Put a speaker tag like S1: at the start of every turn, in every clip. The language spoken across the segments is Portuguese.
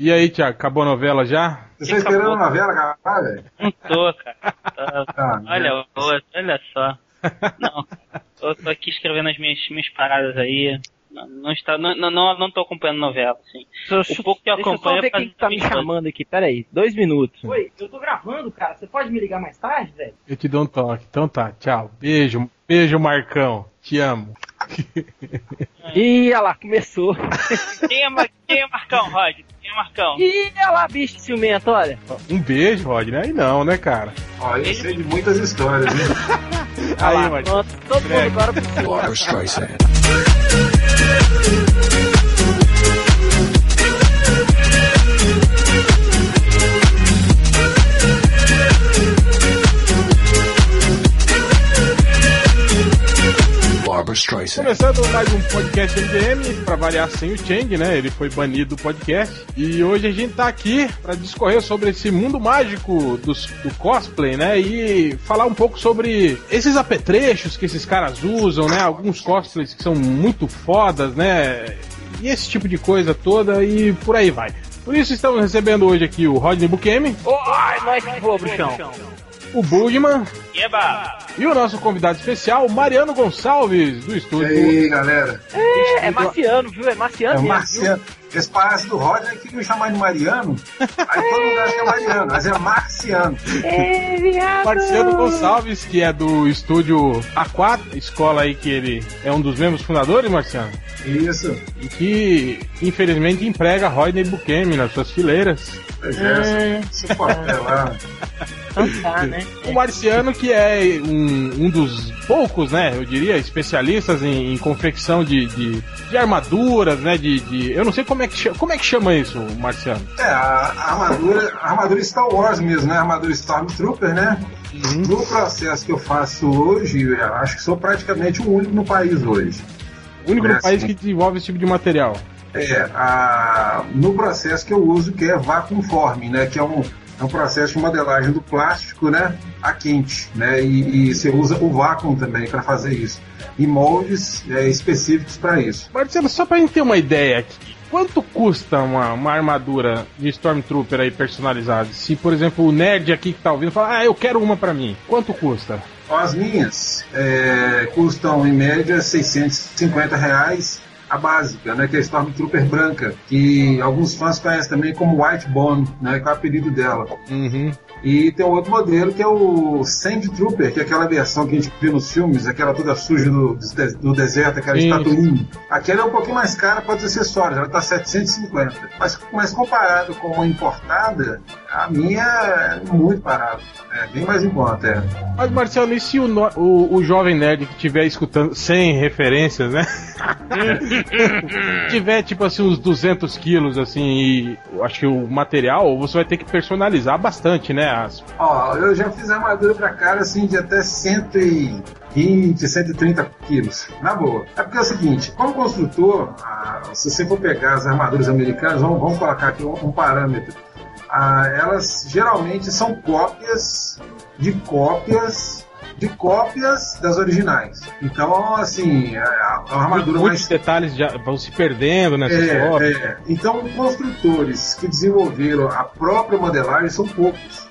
S1: E aí, Tiago, acabou a novela já?
S2: Você está esperando a novela acabar, velho?
S3: Não tô, cara. Ah, olha, olha, olha só. Não, eu tô aqui escrevendo as minhas, minhas paradas aí. Não, não, está, não, não, não tô acompanhando novela, assim.
S4: o pouco que eu acompanho. Deixa eu só ver quem tá me chamando aqui, peraí, dois minutos.
S5: Oi, eu tô gravando, cara. Você pode me ligar mais tarde, velho?
S1: Eu te dou um toque. Então tá, tchau. Beijo, beijo, Marcão. Te amo.
S4: Ih, olha lá, começou.
S3: Quem é, quem é Marcão, Rod? Quem é Marcão?
S4: Ih, olha lá, bicho ciumento, olha.
S1: Um beijo, Rod, né? Aí não, né, cara?
S2: Ó, eu sei de muitas histórias, hein?
S4: Aí, pronto, todo mundo agora pro Streisand.
S1: Barbara Streisand. Começando mais um podcast MDM, para variar sem o Chang, né? Ele foi banido do podcast. E hoje a gente tá aqui para discorrer sobre esse mundo mágico do, do cosplay, né? E falar um pouco sobre esses apetrechos que esses caras usam, né? Alguns cosplays que são muito fodas, né? E esse tipo de coisa toda e por aí vai. Por isso estamos recebendo hoje aqui o Rodney Bukemi.
S4: Oi, nós que voa, bruxão
S1: o Bugman. E o nosso convidado especial, Mariano Gonçalves, do estúdio. E
S2: aí, galera?
S4: É, é marciano, viu? É marciano é
S2: mesmo. Marciano. Esse palhaço do Roger queria chamar de Mariano, aí todo mundo acha que é Mariano, mas é Marciano.
S4: É, viado.
S1: Marciano Gonçalves, que é do estúdio A4, escola aí que ele é um dos membros fundadores, Marciano.
S2: Isso.
S1: E que, infelizmente, emprega Rodney Bukemi nas suas fileiras.
S2: É, esse papel lá.
S4: Tá, né?
S1: O Marciano, que é um, um dos poucos, né, eu diria, especialistas em, em confecção de, de, de, armaduras, né, de, de, Eu não sei como é que chama, como é que chama isso, Marciano?
S2: É, a, armadura, a armadura Star Wars mesmo, né, a armadura Stormtrooper, né? Uhum. No processo que eu faço hoje, acho que sou praticamente o único no país hoje.
S1: O único no país que desenvolve esse tipo de material.
S2: É, a, no processo que eu uso, que é vacuum forming, né? Que é um, é um processo de modelagem do plástico, né? A quente, né? E, e você usa o vácuo também para fazer isso. E moldes é, específicos para isso.
S1: Marcelo, só para gente ter uma ideia aqui. Quanto custa uma, uma armadura de Stormtrooper aí personalizada? Se, por exemplo, o nerd aqui que tá ouvindo fala, ah, eu quero uma para mim. Quanto custa?
S2: As minhas é, custam em média 650 reais a básica, né, que é a Stormtrooper branca, que alguns fãs conhecem também como White Bone, né, que é o apelido dela.
S1: Uhum.
S2: E tem um outro modelo que é o Sand Trooper, que é aquela versão que a gente vê nos filmes, aquela toda suja do, do deserto, aquela. Tatooine. Aquela é um pouquinho mais cara para os acessórios, ela está 750. Mas, mas comparado com a importada, a minha é muito barata. É bem mais em conta, é.
S1: Mas, Marcelo, e se o, o, o jovem nerd que estiver escutando sem referências, né? tiver, tipo assim, uns 200 quilos, assim, e acho que o material, você vai ter que personalizar bastante, né?
S2: Ó, eu já fiz armadura pra cara, assim, de até 120, 130 quilos. Na boa. É porque é o seguinte, como construtor, ah, se você for pegar as armaduras americanas, vamos, vamos colocar aqui um, um parâmetro ah, elas geralmente são cópias de cópias de cópias das originais. Então, assim, a, a armadura
S1: Muitos mais... detalhes já vão se perdendo nessa é. É.
S2: Então, construtores que desenvolveram a própria modelagem são poucos.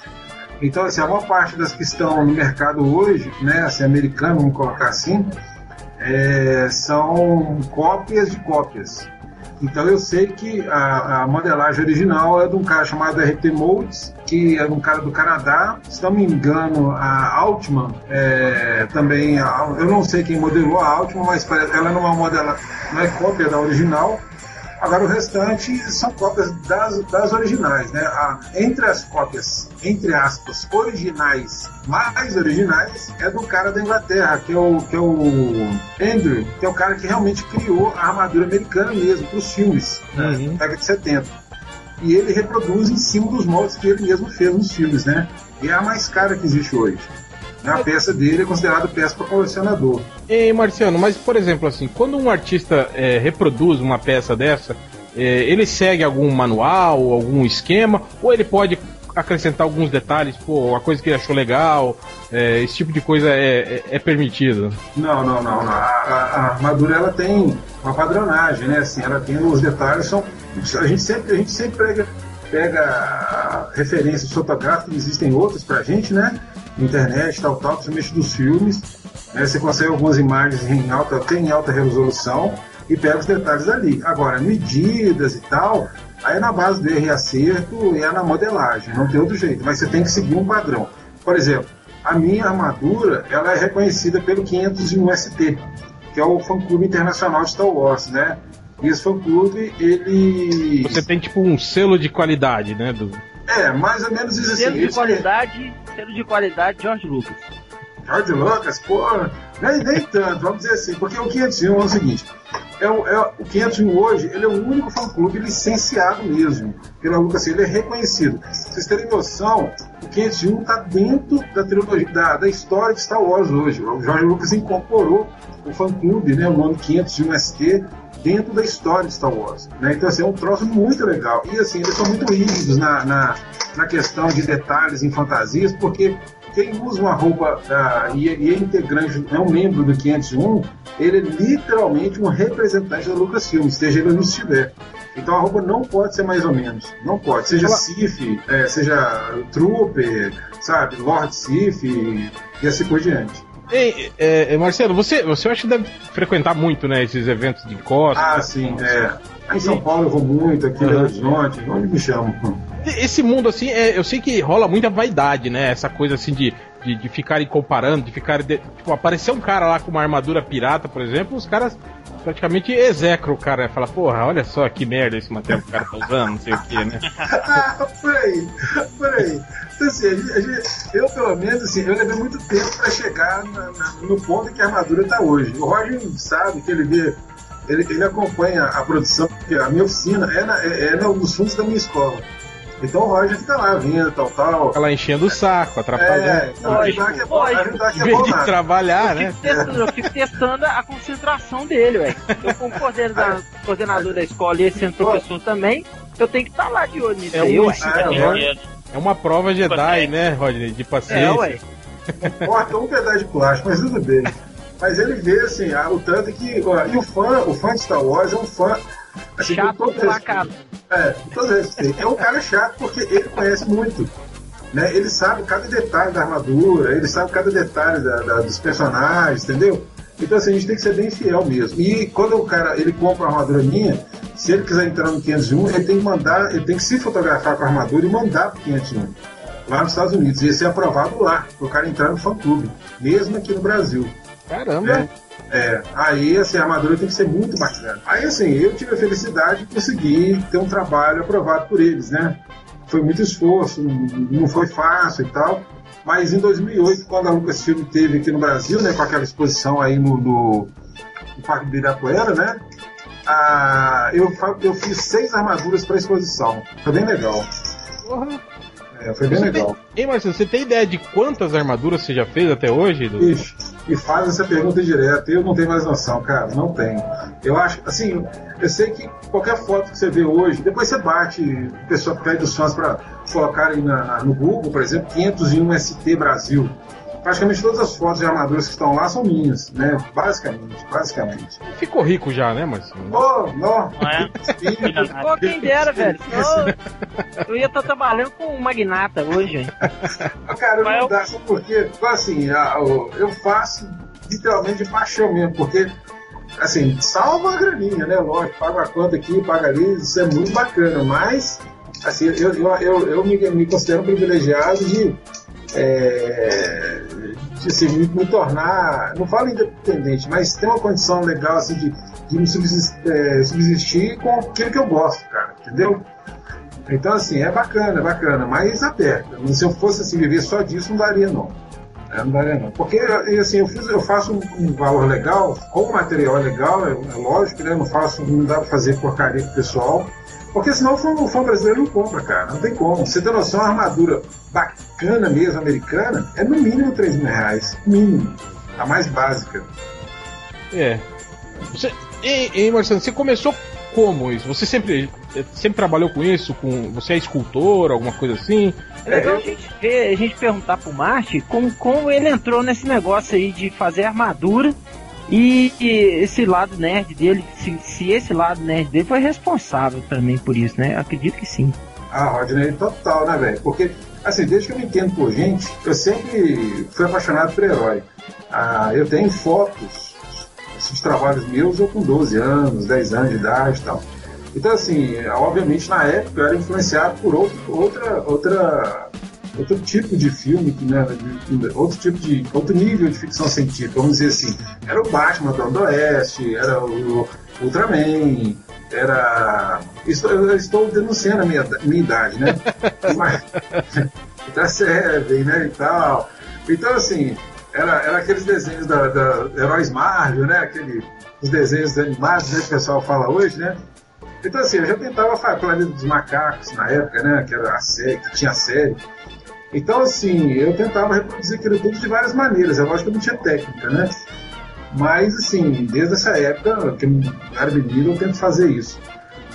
S2: Então, assim, a maior parte das que estão no mercado hoje, né, assim, americano, vamos colocar assim, é, são cópias de cópias. Então eu sei que a, a, modelagem original é de um cara chamado RT Molds, que é um cara do Canadá. Se não me engano, a Altman é, também. Eu não sei quem modelou a Altman, mas ela não é modela, não é cópia da original. Agora o restante são cópias das, das originais, né? A, entre as cópias, entre aspas, originais, mais originais, é do cara da Inglaterra, que é o, que é o Andrew, que é o cara que realmente criou a armadura americana mesmo, para os filmes, né? uhum. na década de 70. E ele reproduz em cima dos moldes que ele mesmo fez nos filmes, né? E é a mais cara que existe hoje. A peça dele é considerada peça para colecionador.
S1: Ei, Marciano, mas por exemplo, assim, quando um artista é, reproduz uma peça dessa, é, ele segue algum manual, algum esquema, ou ele pode acrescentar alguns detalhes, pô, uma coisa que ele achou legal, é, esse tipo de coisa é, é, é permitido?
S2: Não, não, não. não. A, a, a, armadura ela tem uma padronagem, né? Assim, ela tem os detalhes são A gente sempre, a gente sempre pega, pega referências fotográficas, existem outras pra gente, né? Internet, tal, tal, principalmente dos filmes. Né? Você consegue algumas imagens em alta, tem em alta resolução e pega os detalhes ali. Agora, medidas e tal, aí é na base do erro e acerto e é na modelagem, não tem outro jeito, mas você tem que seguir um padrão. Por exemplo, a minha armadura ela é reconhecida pelo 501 ST, que é o fã-clube internacional de Star Wars, né? E esse fã-clube, ele...
S1: Você tem tipo um selo de qualidade, né? Do...
S2: É, mais ou menos isso
S4: assim. Selo de qualidade, selo de qualidade George Lucas.
S2: George Lucas, pô, nem, nem tanto, vamos dizer assim, porque o 501 é o seguinte, é o, é, o 501 hoje, ele é o único fã-clube licenciado mesmo, pela Lucas, assim, ele é reconhecido. Pra vocês terem noção, o 501 está dentro da trilogia, da, da história de Star Wars hoje. O George Lucas incorporou o fã-clube, né, o nome 501 ST, dentro da história de Star Wars. Né? Então, assim, é um troço muito legal. E, assim, eles são muito rígidos na, na, na questão de detalhes em fantasias, porque quem usa uma roupa uh, e, e, é integrante, é um membro do 501, ele é literalmente um representante da Lucasfilm, esteja ele onde estiver. Então a roupa não pode ser mais ou menos. Não pode. Seja Sif, é, seja Trooper, sabe, Lord Sif e assim por diante.
S1: Ei, é, é, Marcelo, você, você acha que deve frequentar muito, né, esses eventos de costa?
S2: Ah, sim, é. Em São Paulo eu vou muito, aqui em uhum. Horizonte, onde me chamam
S1: esse mundo, assim, é, eu sei que rola muita vaidade, né? Essa coisa assim de, de, de ficarem comparando, de ficar. Tipo, aparecer um cara lá com uma armadura pirata, por exemplo, os caras praticamente execram o cara. Fala, porra, olha só que merda esse material que o cara tá usando, não sei o que, né?
S2: ah, por aí, por aí. Então, assim, a gente, a gente, eu, pelo menos, assim, eu levei muito tempo para chegar na, na, no ponto em que a armadura está hoje. O Roger sabe que ele vê. Ele, ele acompanha a produção, porque a minha oficina é, na, é, é nos fundos da minha escola. Então o Roger fica lá vindo, tal, tal. Fica
S1: lá enchendo o saco, atrapalhando. É,
S2: ajudar que é bom, ajudar que é bom.
S1: de trabalhar,
S4: eu
S1: né?
S4: Testando, eu fico testando a concentração dele, velho. Eu, como coordenador, coordenador da escola e sendo professor também, eu tenho que estar lá de olho nisso
S1: é
S4: aí,
S1: ué. É, é uma prova Jedi, né, Roger? De paciência. É, ué.
S2: Corta um pedaço de plástico, mas tudo bem. Mas ele vê, assim, o tanto que. E o fã, o fã de Star Wars é um fã
S4: Assim, chato pra caramba.
S2: É. É um cara chato porque ele conhece muito. Né? Ele sabe cada detalhe da armadura, ele sabe cada detalhe da, da, dos personagens, entendeu? Então assim, a gente tem que ser bem fiel mesmo. E quando o cara ele compra uma armadura minha, se ele quiser entrar no 501, ele tem que mandar, ele tem que se fotografar com a armadura e mandar pro 501 lá nos Estados Unidos. E ser aprovado lá, para o cara entrar no fã clube, mesmo aqui no Brasil.
S1: Caramba! Né?
S2: É, aí assim, a armadura tem que ser muito bacana. Aí assim, eu tive a felicidade de conseguir ter um trabalho aprovado por eles, né? Foi muito esforço, não foi fácil e tal. Mas em 2008, quando a Lucasfilm teve aqui no Brasil, né, com aquela exposição aí no, no, no Parque do Ibirapuera, né? Ah, eu, eu fiz seis armaduras para exposição. Foi bem legal. Uhum. É, foi bem você legal.
S1: Tem, Ei, Marcelo, você tem ideia de quantas armaduras você já fez até hoje?
S2: Do... Ixi, e faz essa pergunta direto. Eu não tenho mais noção, cara. Não tenho. Eu acho, assim, eu sei que qualquer foto que você vê hoje, depois você bate, o pessoal pede os fãs para colocarem na, no Google, por exemplo, 501 ST Brasil praticamente todas as fotos de armaduras que estão lá são minhas, né? Basicamente, basicamente.
S1: Ficou rico já, né, mas.
S2: Oh, não.
S4: não é? Pô, quem dera, velho. eu ia estar trabalhando com um magnata hoje, hein?
S2: Cara, mas não dá, só porque, assim, eu faço literalmente de paixão mesmo, porque assim, salva a graninha, né? Lógico, paga a conta aqui, paga ali, isso é muito bacana, mas assim, eu, eu, eu, eu me, me considero privilegiado de é, assim, me, tornar, não falo independente, mas ter uma condição legal assim, de, de me subsistir, é, subsistir com aquilo que eu gosto, cara, entendeu? Então, assim, é bacana, é bacana, mas aperta. Se eu fosse assim, viver só disso, não daria, não. É, não daria, não. Porque, assim, eu, fiz, eu faço um, valor legal, com material legal, é, é lógico, né? Não faço, não dá pra fazer porcaria pro pessoal. Porque senão o fã, o fã brasileiro não compra, cara. Não tem como. Você tem noção, uma armadura bacana mesmo, americana, é no mínimo 3 mil reais. Mínimo. A mais básica.
S1: É. Você, e, Marcelo, você começou como isso? Você sempre, sempre trabalhou com isso? Com, você é escultor, alguma coisa assim?
S4: É legal a gente ver, a gente perguntar pro Marte como, como ele entrou nesse negócio aí de fazer armadura E, e esse lado nerd dele, se, se, esse lado nerd dele foi responsável também por isso, né? Acredito que sim.
S2: Ah, Rodney, total, né, velho? Porque, assim, desde que eu me entendo por gente, eu sempre fui apaixonado por herói. Ah, eu tenho fotos de trabalhos meus, eu com 12 anos, 10 anos de idade e tal. Então, assim, obviamente na época eu era influenciado por outro, outra, outra outro tipo de filme, né, outro tipo de outro nível de ficção científica, vamos dizer assim. Era o Batman do Oeste, era o Ultraman, era. Isso, eu estou denunciando a minha, minha idade, né? Mas, da Seven, né? E tal. Então, assim, era, era aqueles desenhos da, da Heróis Marvel, né? Aquele, os desenhos animados né, que o pessoal fala hoje, né? Então, assim, eu já tentava fazer Planeta dos Macacos na época, né? Que era a série, que tinha a série. Então, assim, eu tentava reproduzir aquilo tudo de várias maneiras. É lógico que eu não tinha técnica, né? Mas, assim, desde essa época, que eu era menino, eu tento fazer isso.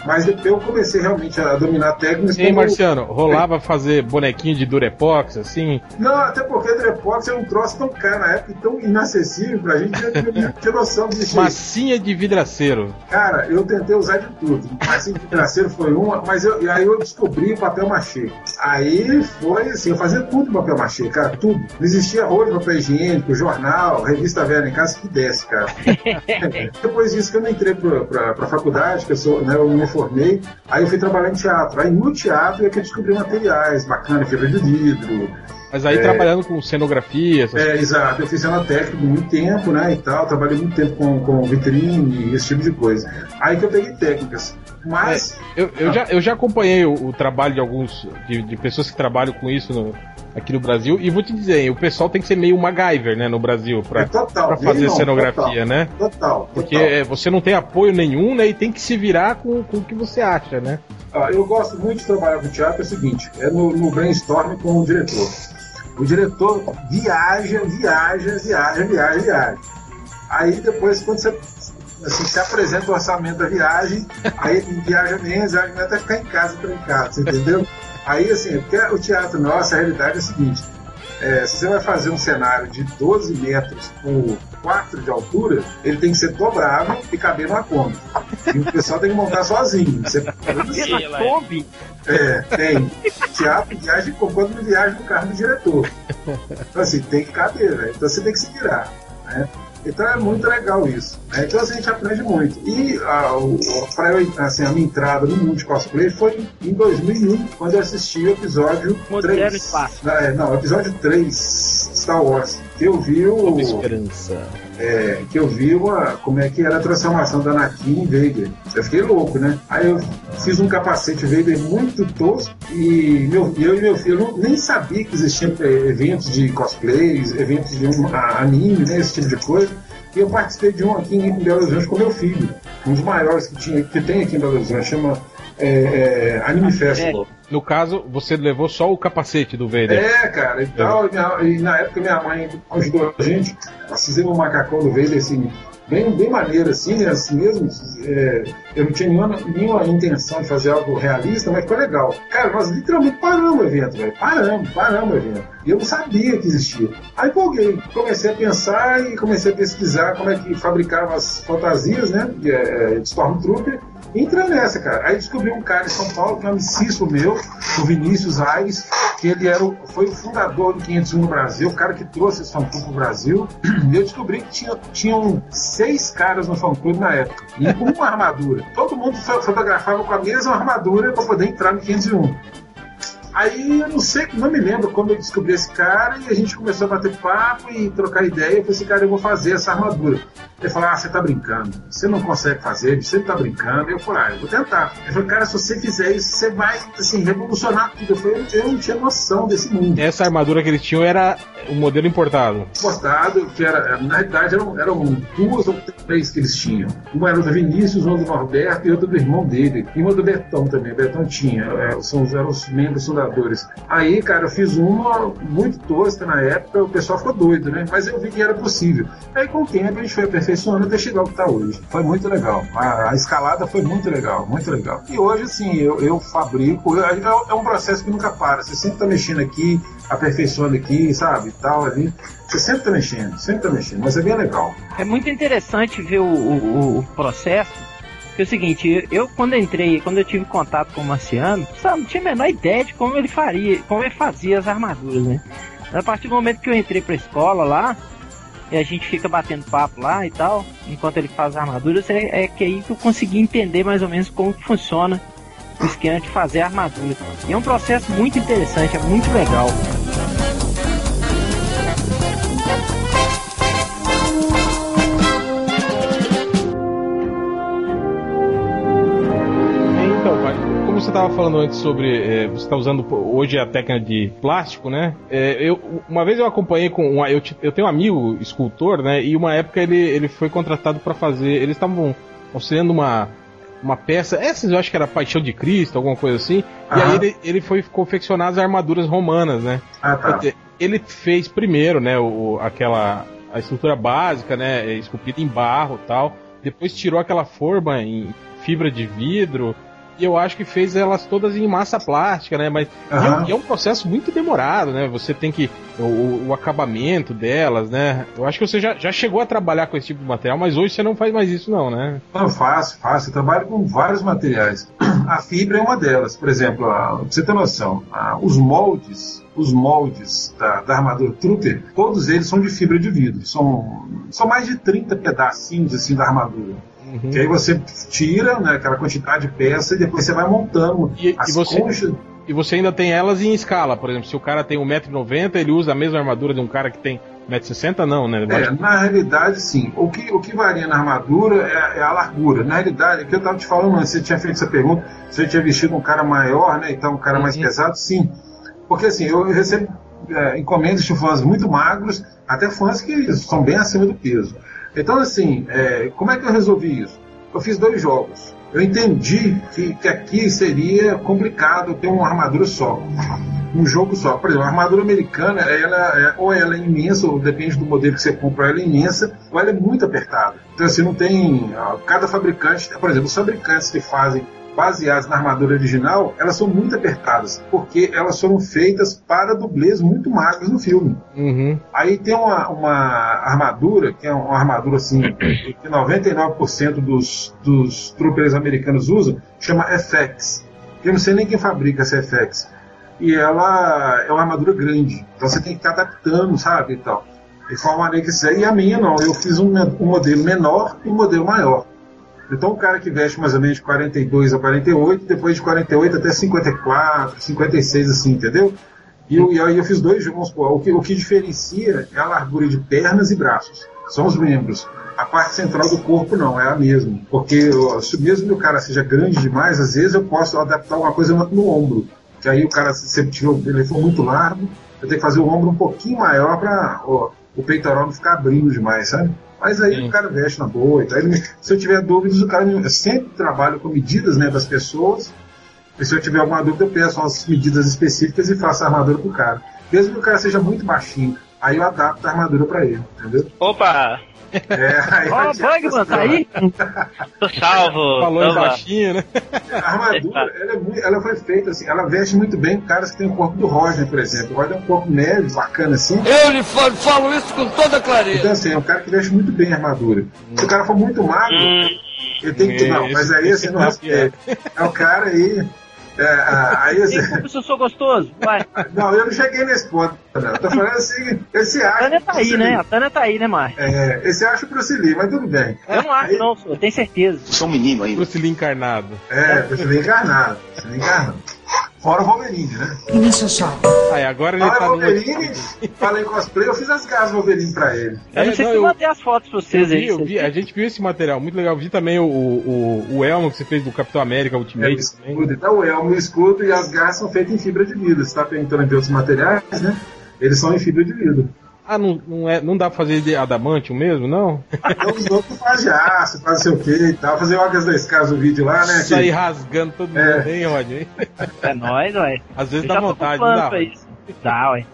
S2: Mas depois eu comecei realmente a dominar técnicas.
S1: Ei, Marciano, rolava fazer bonequinho de Durepox, assim?
S2: Não, até porque Durepox é um troço tão caro na época, tão inacessível pra gente, eu não tinha noção disso.
S1: Massinha de vidraceiro.
S2: Cara, eu tentei usar de tudo. Massinha de vidraceiro foi uma, mas eu, aí eu descobri o papel machê. Aí foi assim, eu fazia tudo com papel machê, cara, tudo. Não existia rolo de papel higiênico, jornal, revista velha em casa que desce, cara. Depois disso que eu não entrei pra, pra, pra faculdade, que eu sou, né, eu me formei, aí eu fui trabalhar em teatro. Aí no teatro é que eu descobri materiais bacanas, fibra de vidro.
S1: Mas aí é, trabalhando com cenografia.
S2: É, coisas. exato. Eu fiz cenotécnico muito tempo, né, e tal. Trabalhei muito tempo com, com vitrine, esse tipo de coisa. Aí que eu peguei técnicas. Mas.
S1: É, eu, eu, ah. já, eu já acompanhei o, o trabalho de alguns. De, de, pessoas que trabalham com isso no, aqui no Brasil. E vou te dizer, o pessoal tem que ser meio MacGyver, né, no Brasil, pra, é total, pra fazer não, cenografia,
S2: total,
S1: né?
S2: Total.
S1: Porque total. você não tem apoio nenhum, né? E tem que se virar com, com o que você acha, né?
S2: Ah, eu gosto muito de trabalhar com teatro, é o seguinte, é no, no brainstorm com o diretor. O diretor viaja, viaja, viaja, viaja, viaja. Aí depois, quando você assim, se apresenta o orçamento da viagem, aí viaja menos, viaja até ficar em casa trancado, você entendeu? Aí, assim, porque o teatro nosso, a realidade é a seguinte: é, se você vai fazer um cenário de 12 metros por 4 de altura, ele tem que ser dobrável e caber numa Kombi. E o pessoal tem que montar sozinho. Você...
S4: Kombi?
S2: É, tem. Teatro viagem quando não viaja no carro do diretor. Então, assim, tem que caber, velho. Então você tem que se virar. Né? Então é muito legal isso. Né? Então assim, a gente aprende muito. E a, pra eu, assim, a minha entrada no mundo de cosplay foi em 2001, quando eu assisti o episódio
S4: Modelo
S2: 3. É, não, episódio 3, Star Wars. Que eu vi o.
S1: Esperança.
S2: É, que eu vi uma, como é que era a transformação da Anakin em Vader. Eu fiquei louco, né? Aí eu fiz um capacete Vader muito tosco e meu, eu e meu filho nem sabia que existiam é, eventos de cosplays, eventos de um, anime, né, esse tipo de coisa. E eu participei de um aqui em Belo Horizonte com meu filho, um dos maiores que, tinha, que tem aqui em Belo Horizonte, chama é, é, Anime Festival.
S1: No caso, você levou só o capacete do Vader.
S2: É, cara, e tal. E, e na época minha mãe ajudou a gente. Nós fizemos um macacão do Vader assim, bem, bem maneiro, assim, né? Assim mesmo. É, eu não tinha nenhuma, nenhuma intenção de fazer algo realista, mas foi legal. Cara, nós literalmente paramos o evento, velho. Paramos, paramos o evento. E eu não sabia que existia. Aí empolguei, comecei a pensar e comecei a pesquisar como é que fabricava as fantasias, né? De, é, de Stormtrooper entra nessa, cara. Aí descobri um cara em São Paulo, que é um amicíssimo meu, o Vinícius Aires, que ele era o, foi o fundador do 501 no Brasil, o cara que trouxe esse fã-clube pro Brasil. E eu descobri que tinha, tinham seis caras no fã-clube na época, e uma armadura. Todo mundo fotografava com a mesma armadura para poder entrar no 501. Aí eu não sei, não me lembro como eu descobri esse cara e a gente começou a bater papo e trocar ideia. Eu falei assim, cara, eu vou fazer essa armadura. Ele falou, ah, você tá brincando, você não consegue fazer, você tá brincando. Eu falei, ah, eu vou tentar. Ele falou, cara, se você fizer isso, você vai, assim, revolucionar tudo. Eu falei, eu não tinha noção desse mundo.
S1: Essa armadura que eles tinham era um modelo importado?
S2: Importado, que era, na realidade, eram, eram duas ou três que eles tinham. Uma era do Vinícius, uma do Norberto e outra do irmão dele. E uma do Betão também. O Betão tinha, é, são, eram os membros da ventiladores. Aí, cara, eu fiz uma muito tosca na época, o pessoal ficou doido, né? Mas eu vi que era possível. Aí, com o tempo, a gente foi aperfeiçoando até chegar ao que está hoje. Foi muito legal. A, a, escalada foi muito legal, muito legal. E hoje, assim, eu, eu fabrico, é, é um processo que nunca para. Você sempre está mexendo aqui, aperfeiçoando aqui, sabe? E tal, ali. Você sempre está mexendo, sempre está mexendo, mas é bem legal.
S4: É muito interessante ver o, o, o processo porque é o seguinte, eu quando entrei, quando eu tive contato com o Marciano, sabe, não tinha a menor ideia de como ele faria, como ele fazia as armaduras, né? A partir do momento que eu entrei pra escola lá, e a gente fica batendo papo lá e tal, enquanto ele faz as armaduras, é, é que aí que eu consegui entender mais ou menos como funciona o esquema de fazer armadura. E é um processo muito interessante, é muito legal.
S1: Estava falando antes sobre. É, você está usando hoje a técnica de plástico, né? É, eu, uma vez eu acompanhei com. Uma, eu, eu tenho um amigo escultor, né? E uma época ele, ele foi contratado para fazer. Eles estavam auxiliando uma, uma peça. Essas eu acho que era Paixão de Cristo, alguma coisa assim. Aham. E aí ele, ele foi confeccionar as armaduras romanas, né?
S2: Ah, tá.
S1: Ele fez primeiro, né? O, aquela. A estrutura básica, né? Esculpida em barro tal. Depois tirou aquela forma em fibra de vidro e eu acho que fez elas todas em massa plástica, né? Mas uhum. é, um processo muito demorado, né? Você tem que. O, o, acabamento delas, né? Eu acho que você já, já chegou a trabalhar com esse tipo de material, mas hoje você não faz mais isso, não, né?
S2: Não, faço, faço. Eu trabalho com vários materiais. A fibra é uma delas. Por exemplo, a, pra você ter noção, a, os moldes os moldes da, da, armadura Trooper, todos eles são de fibra de vidro. São, são mais de 30 pedacinhos assim da armadura. Uhum. Que aí você tira né, aquela quantidade de peça e depois você vai montando
S1: e, as e você, conchas. E você ainda tem elas em escala, por exemplo, se o cara tem 1,90m, ele usa a mesma armadura de um cara que tem 1,60m, não, né?
S2: É, na realidade, sim. O que, o que varia na armadura é, é a largura. Na realidade, o que eu estava te falando antes, você tinha feito essa pergunta, você tinha vestido um cara maior, né? Então um cara uhum. mais pesado, sim. Porque assim, eu recebo é, encomendas de fãs muito magros, até fãs que são bem acima do peso. Então, assim, é, como é que eu resolvi isso? Eu fiz dois jogos. Eu entendi que, que aqui seria complicado ter uma armadura só. Um jogo só. Por exemplo, a armadura americana, ela é, ou ela é imensa, ou depende do modelo que você compra, ela é imensa, ou ela é muito apertada. Então, assim, não tem. Cada fabricante, por exemplo, os fabricantes que fazem baseadas na armadura original, elas são muito apertadas, porque elas foram feitas para dublês muito magros no filme.
S1: Uhum.
S2: Aí tem uma, uma armadura, que é uma armadura assim, que 99% dos, dos troopers americanos usam, chama FX. Eu não sei nem quem fabrica essa FX. E ela é uma armadura grande, então você tem que estar adaptando, sabe, e tal. De forma que E a minha não, eu fiz um, um modelo menor e um modelo maior. Então, o cara que veste mais ou menos de 42 a 48, depois de 48 até 54, 56, assim, entendeu? E, eu, aí eu fiz dois jogos. O que, o que diferencia é a largura de pernas e braços. São os membros. A parte central do corpo não, é a mesma. Porque se mesmo que o cara seja grande demais, às vezes eu posso adaptar alguma coisa no ombro. Que aí o cara, se ele for muito largo, eu tenho que fazer o ombro um pouquinho maior para o peitoral não ficar abrindo demais, sabe? Mas aí Sim. o cara veste na boa. Então, ele, se eu tiver dúvidas, o cara eu sempre trabalho com medidas né, das pessoas. E se eu tiver alguma dúvida, eu peço umas medidas específicas e faço a armadura pro cara. Mesmo que o cara seja muito baixinho, aí eu adapto a armadura para ele, entendeu?
S3: Opa!
S2: É, aí
S4: Ó, oh, Bugman, tá aí?
S3: Tô salvo.
S1: Falou em baixinho, né?
S2: A armadura, ela, é muito, ela, foi feita assim, ela veste muito bem caras que tem o corpo do Roger, por exemplo. O Roger é um corpo médio, bacana assim.
S6: Eu lhe falo, falo isso com toda clareza.
S2: Então assim, é um cara que veste muito bem a armadura. Se o cara for muito magro, hum. ele tem que. Não, mas aí assim, não respeita. É o cara aí é, aí,
S4: se eu sou gostoso, vai.
S2: Não, eu não cheguei nesse ponto, não. Eu tô falando assim, esse acha.
S4: A Tânia tá aí, né? A Tânia tá aí, né, Marcos?
S2: É, esse acha o Bruce Lee, mas tudo bem.
S4: Eu não acho, aí... não, senhor, tenho certeza.
S6: Sou um menino ainda.
S1: Bruce Lee encarnado.
S2: É, Bruce Lee encarnado. Bruce Lee encarnado. Fora o Wolverine, né?
S4: Necessário.
S1: Aí, agora ele
S2: fala
S1: tá
S2: Wolverine, no... fala em cosplay, eu fiz as garras Wolverine pra ele.
S4: Eu não sei se eu mandei as fotos pra vocês
S1: eu vi, aí. Eu vi, a gente viu esse material, muito legal. Vi também o, o, o Elmo que você fez do Capitão América Ultimate. É, o
S2: escudo, então, o Elmo, o escudo e as garras são feitas em fibra de vidro. Você tá perguntando de outros materiais, né? Eles são em fibra de vidro.
S1: Ah, não, não, é, não dá pra fazer de adamantium mesmo, não?
S2: Então os outros fazem aço, faz não sei o que e tal. Fazer o das casas do vídeo lá, né?
S1: Sair rasgando todo
S2: É.
S1: mundo, hein, Rod?
S4: É nóis, ué.
S1: Às vezes
S4: Eu
S1: dá vontade, não dá?
S4: isso. Dá, ué.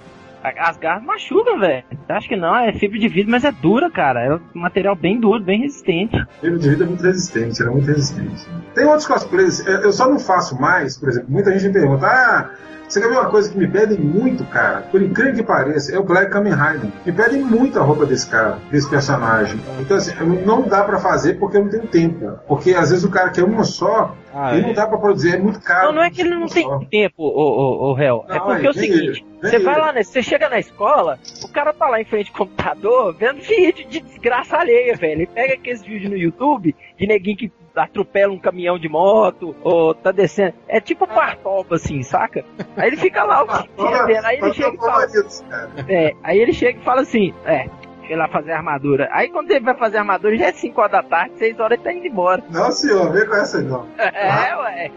S4: As garras machucam, velho. Acho que não, é fibra de vidro, mas é dura, cara. É um material bem duro, bem resistente.
S2: Ele de vida é muito resistente, era muito resistente. Tem outros cosplays, eu só não faço mais, por exemplo, muita gente me pergunta, ah, você quer ver uma coisa que me pedem muito, cara? Por incrível que pareça, é o Black Kamen Rider. Me pedem muito a roupa desse cara, desse personagem. Então, assim, não dá pra fazer porque eu não tenho tempo. Porque às vezes o cara quer uma só
S1: Ah,
S2: e
S1: é.
S2: não dá pra produzir, é muito caro.
S4: Não, não é que ele não tem
S2: só.
S4: tempo, ô, ô, ô, réu. É
S2: Não,
S4: porque
S2: aí,
S4: é o seguinte,
S2: ele, vem
S4: você vai
S2: ele.
S4: lá, né? Você chega na escola, o cara tá lá em frente ao computador vendo vídeo de desgraça alheia, velho. Ele pega aqueles vídeos no YouTube de neguinho que atropela um caminhão de moto, ou tá descendo. É tipo partoba, assim, saca? Aí ele fica lá o dia vendo. Aí ele chega e fala.
S2: cara.
S4: É, aí ele chega e fala assim, é, ir lá fazer a armadura. Aí quando ele vai fazer a armadura, já é 5 horas da tarde, 6 horas ele tá indo embora.
S2: Não, senhor, vem com essa não.
S4: É, ué.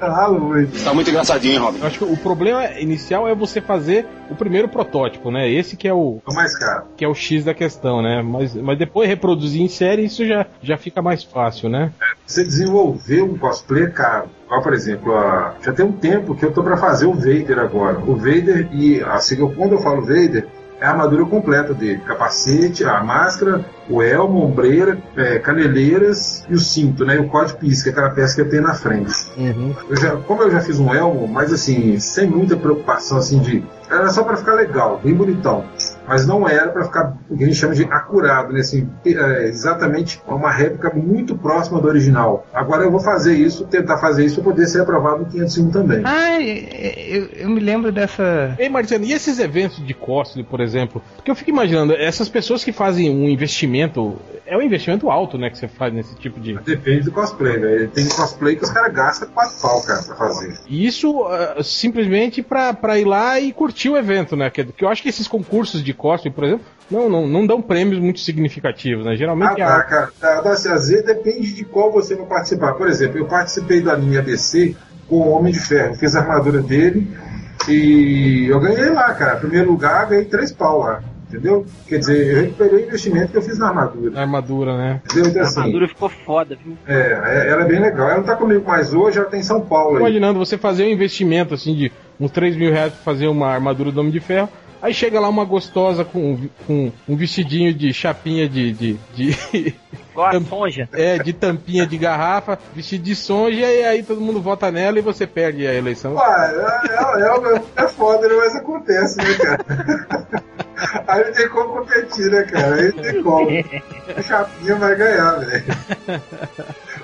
S2: Ah, Luiz.
S6: Tá muito engraçadinho, hein, Robin?
S1: Eu acho que o problema inicial é você fazer o primeiro protótipo, né? Esse que é o,
S2: É o mais caro.
S1: que é o X da questão, né? Mas, mas depois reproduzir em série, isso já, já fica mais fácil, né?
S2: Você desenvolver um cosplay caro. Por exemplo, já tem um tempo que eu tô pra fazer o Vader agora. O Vader, e assim, quando eu falo Vader, é a armadura completa dele: capacete, a máscara, o elmo, ombreira, é, caneleiras e o cinto, né? E o código PIS, que é aquela peça que eu tenho na frente.
S1: Uhum.
S2: Eu já, como eu já fiz um elmo, mas assim, sem muita preocupação assim de. Era só pra ficar legal, bem bonitão. Mas não era pra ficar o que a gente chama de acurado, né? Assim, é, exatamente uma réplica muito próxima do original. Agora eu vou fazer isso, tentar fazer isso para poder ser aprovado no 501 também.
S7: Ah, eu, eu me lembro dessa.
S1: Ei, Marciano, e esses eventos de cosplay, por exemplo? Porque eu fico imaginando, essas pessoas que fazem um investimento, é um investimento alto, né, que você faz nesse tipo de...
S2: Depende do cosplay, velho. Tem cosplay que os caras gastam quatro pau, cara, pra fazer.
S1: E isso ah, simplesmente pra, pra ir lá e curtir o evento, né? Que, que eu acho que esses concursos de cosplay, por exemplo, não, não, não dão prêmios muito significativos, né?
S2: Ah,
S1: Geralmente é
S2: tá,
S1: algo-
S2: cara. Tá, tá, assim, às vezes depende de qual você vai participar. Por exemplo, eu participei do anime ABC com o Homem de Ferro. Fiz a armadura dele e eu ganhei lá, cara. Primeiro lugar, ganhei três pau lá. Entendeu? Quer dizer, eu recuperei o investimento que eu fiz na armadura.
S1: armadura, né?
S2: Entendeu? Então,
S4: A
S2: assim,
S4: armadura ficou foda, viu?
S2: é, é- ela é bem legal. Ela não tá comigo mais hoje, ela tá em São Paulo aí.
S1: Imaginando você fazer um investimento assim de uns 3 mil reais pra fazer uma armadura do Homem de Ferro. Aí chega lá uma gostosa com, com um vestidinho de chapinha de. de, de
S4: Igual a sonja.
S1: é, de tampinha de garrafa, vestido de sonja, e aí todo mundo vota nela e você perde a eleição.
S2: Pá, é, é, é, é foda, né? mas acontece, né, cara? Aí não tem como competir, né, cara? Aí não tem como. A chapinha vai ganhar, velho.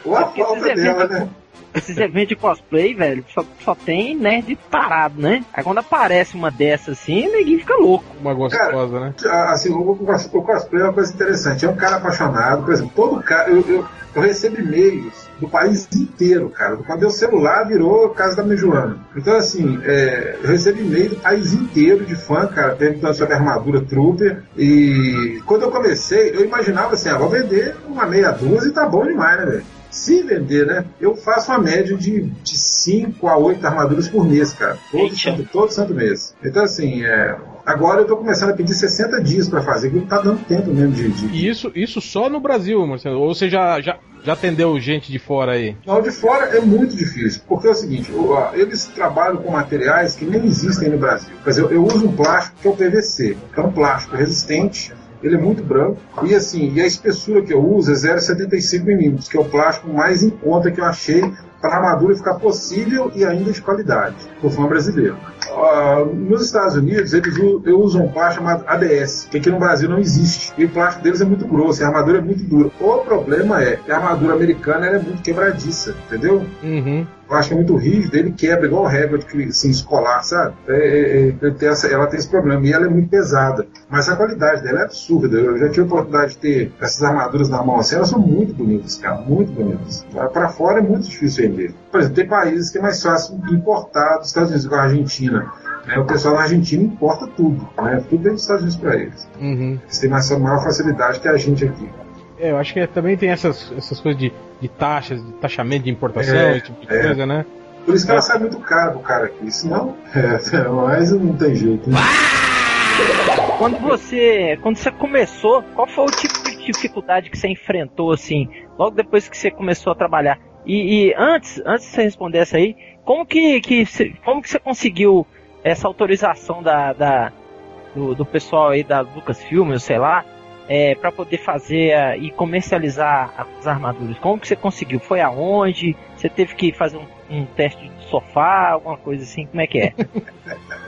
S2: Ou a falta dela,
S4: eventos-
S2: né?
S4: Esses eventos de cosplay, velho, só, só tem nerd parado, né? Aí quando aparece uma dessa assim, o neguinho fica louco.
S1: Uma gostosa, né?
S2: Ah, Assim, o, o cos- o cosplay é uma coisa interessante. É um cara apaixonado, por exemplo, todo cara. Eu, eu, eu recebo e-mails do país inteiro, cara. Quando meu celular virou casa da Mejuana. Então, assim, é, eu recebo e-mail do país inteiro de fã, cara, perguntando sobre a armadura Trooper. E quando eu comecei, eu imaginava assim, ah, vou vender uma meia dúzia e tá bom demais, né, velho? Se vender, né? Eu faço uma média de 5 a 8 armaduras por mês, cara. Todo santo, todo santo mês. Então, assim, é, agora eu tô começando a pedir 60 dias pra fazer, que não tá dando tempo mesmo de. de...
S1: E isso, isso só no Brasil, Marcelo. Ou você já, já, já atendeu gente de fora aí?
S2: Não, de fora é muito difícil, porque é o seguinte, eles trabalham com materiais que nem existem no Brasil. Quer dizer, eu, eu uso um plástico que é o PVC, que é um plástico resistente, ele é muito branco, e assim, e a espessura que eu uso é 0,75 milímetros, que é o plástico mais em conta que eu achei para a armadura ficar possível e ainda de qualidade, pro fã brasileiro. Ah, nos Estados Unidos, eles u- eu uso um plástico chamado ABS, que aqui no Brasil não existe. E o plástico deles é muito grosso, a armadura é muito dura. O problema é que a armadura americana é muito quebradiça, entendeu?
S1: Uhum.
S2: Acho que é muito rígido, ele quebra igual régua de assim, escolar, sabe? É, é, é, tem essa- ela tem esse problema e ela é muito pesada. Mas a qualidade dela é absurda. Eu já tive a oportunidade de ter essas armaduras na mão assim, elas são muito bonitas, cara, muito bonitas. Para fora é muito difícil vender. Por exemplo, tem países que é mais fácil importar dos Estados Unidos, igual a Argentina. né? O pessoal na Argentina importa tudo, né? Tudo vem dos Estados Unidos para eles.
S1: Uhum.
S2: Eles têm mais, maior facilidade que a gente aqui.
S1: É, eu acho que também tem essas, essas coisas de, de taxas, de taxamento de importação,
S2: É,
S1: esse tipo de
S2: é.
S1: coisa, né?
S2: Por isso que ela sai muito caro pro cara aqui. Senão, é, mas não tem jeito. Né?
S4: Quando você, quando você começou, qual foi o tipo de dificuldade que você enfrentou assim, logo depois que você começou a trabalhar? E, e antes, antes de você responder essa aí, como que, que como que você conseguiu essa autorização da, da do, do pessoal aí da Lucasfilm, sei lá, é, para poder fazer a, e comercializar as armaduras? Como que você conseguiu? Foi aonde? Você teve que fazer um, um teste de sofá, alguma coisa assim? Como é que é?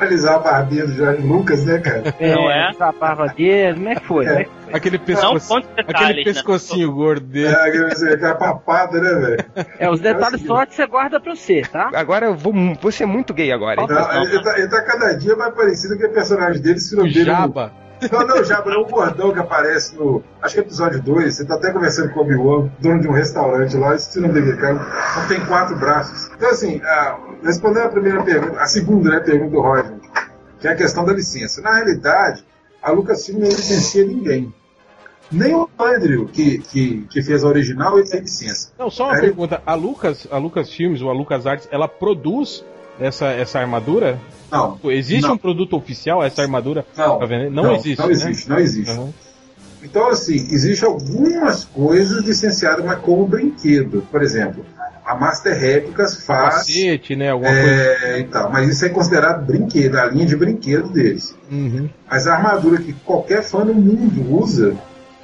S2: Alisar a barbinha do Jorge Lucas, né, cara?
S4: É,
S3: Não é?
S4: a barba dele, como é que foi? É foi?
S1: Aquele,
S3: Não,
S1: pescoço,
S3: de detalhes,
S1: aquele pescocinho gordo
S2: É,
S1: dele.
S2: aquele- aquela papada, né, velho?
S4: É, os detalhes fortes você guarda pra você, tá?
S7: Agora eu vou, vou ser muito gay agora. hein?
S2: Então, ele, tá, ele tá cada dia mais parecido com o personagem dele, se não
S1: O
S2: dele.
S1: Jabba.
S2: Não, não, o Jabba é o gordão que aparece no. Acho que é episódio 2. Você tá até conversando com o Obi-Wan, dono de um restaurante lá, esse não cara. Não tem quatro braços. Então, assim, respondendo a primeira pergunta, a segunda né, pergunta do Roger, que é a questão da licença. Na realidade, a Lucasfilm não licencia ninguém. Nem o Andrew, que, que, que fez a original, ele tem licença.
S1: Não, só uma
S2: Aí-
S1: pergunta. A Lucas, a Lucas Filmes ou a Lucas Arts, ela produz essa, essa armadura?
S2: Não.
S1: Existe
S2: Não.
S1: um produto oficial, essa armadura?
S2: Não,
S1: vender? Não, existe.
S2: Não
S1: né?
S2: existe, não existe.
S1: Uhum.
S2: Então, assim, existem algumas coisas licenciadas, mas como brinquedo. Por exemplo, a Master Réplicas faz.
S1: Capacete, né? Alguma coisa.
S2: É, e tal, mas isso é considerado brinquedo, a linha de brinquedo deles.
S1: Uhum.
S2: Mas a armadura que qualquer fã no mundo usa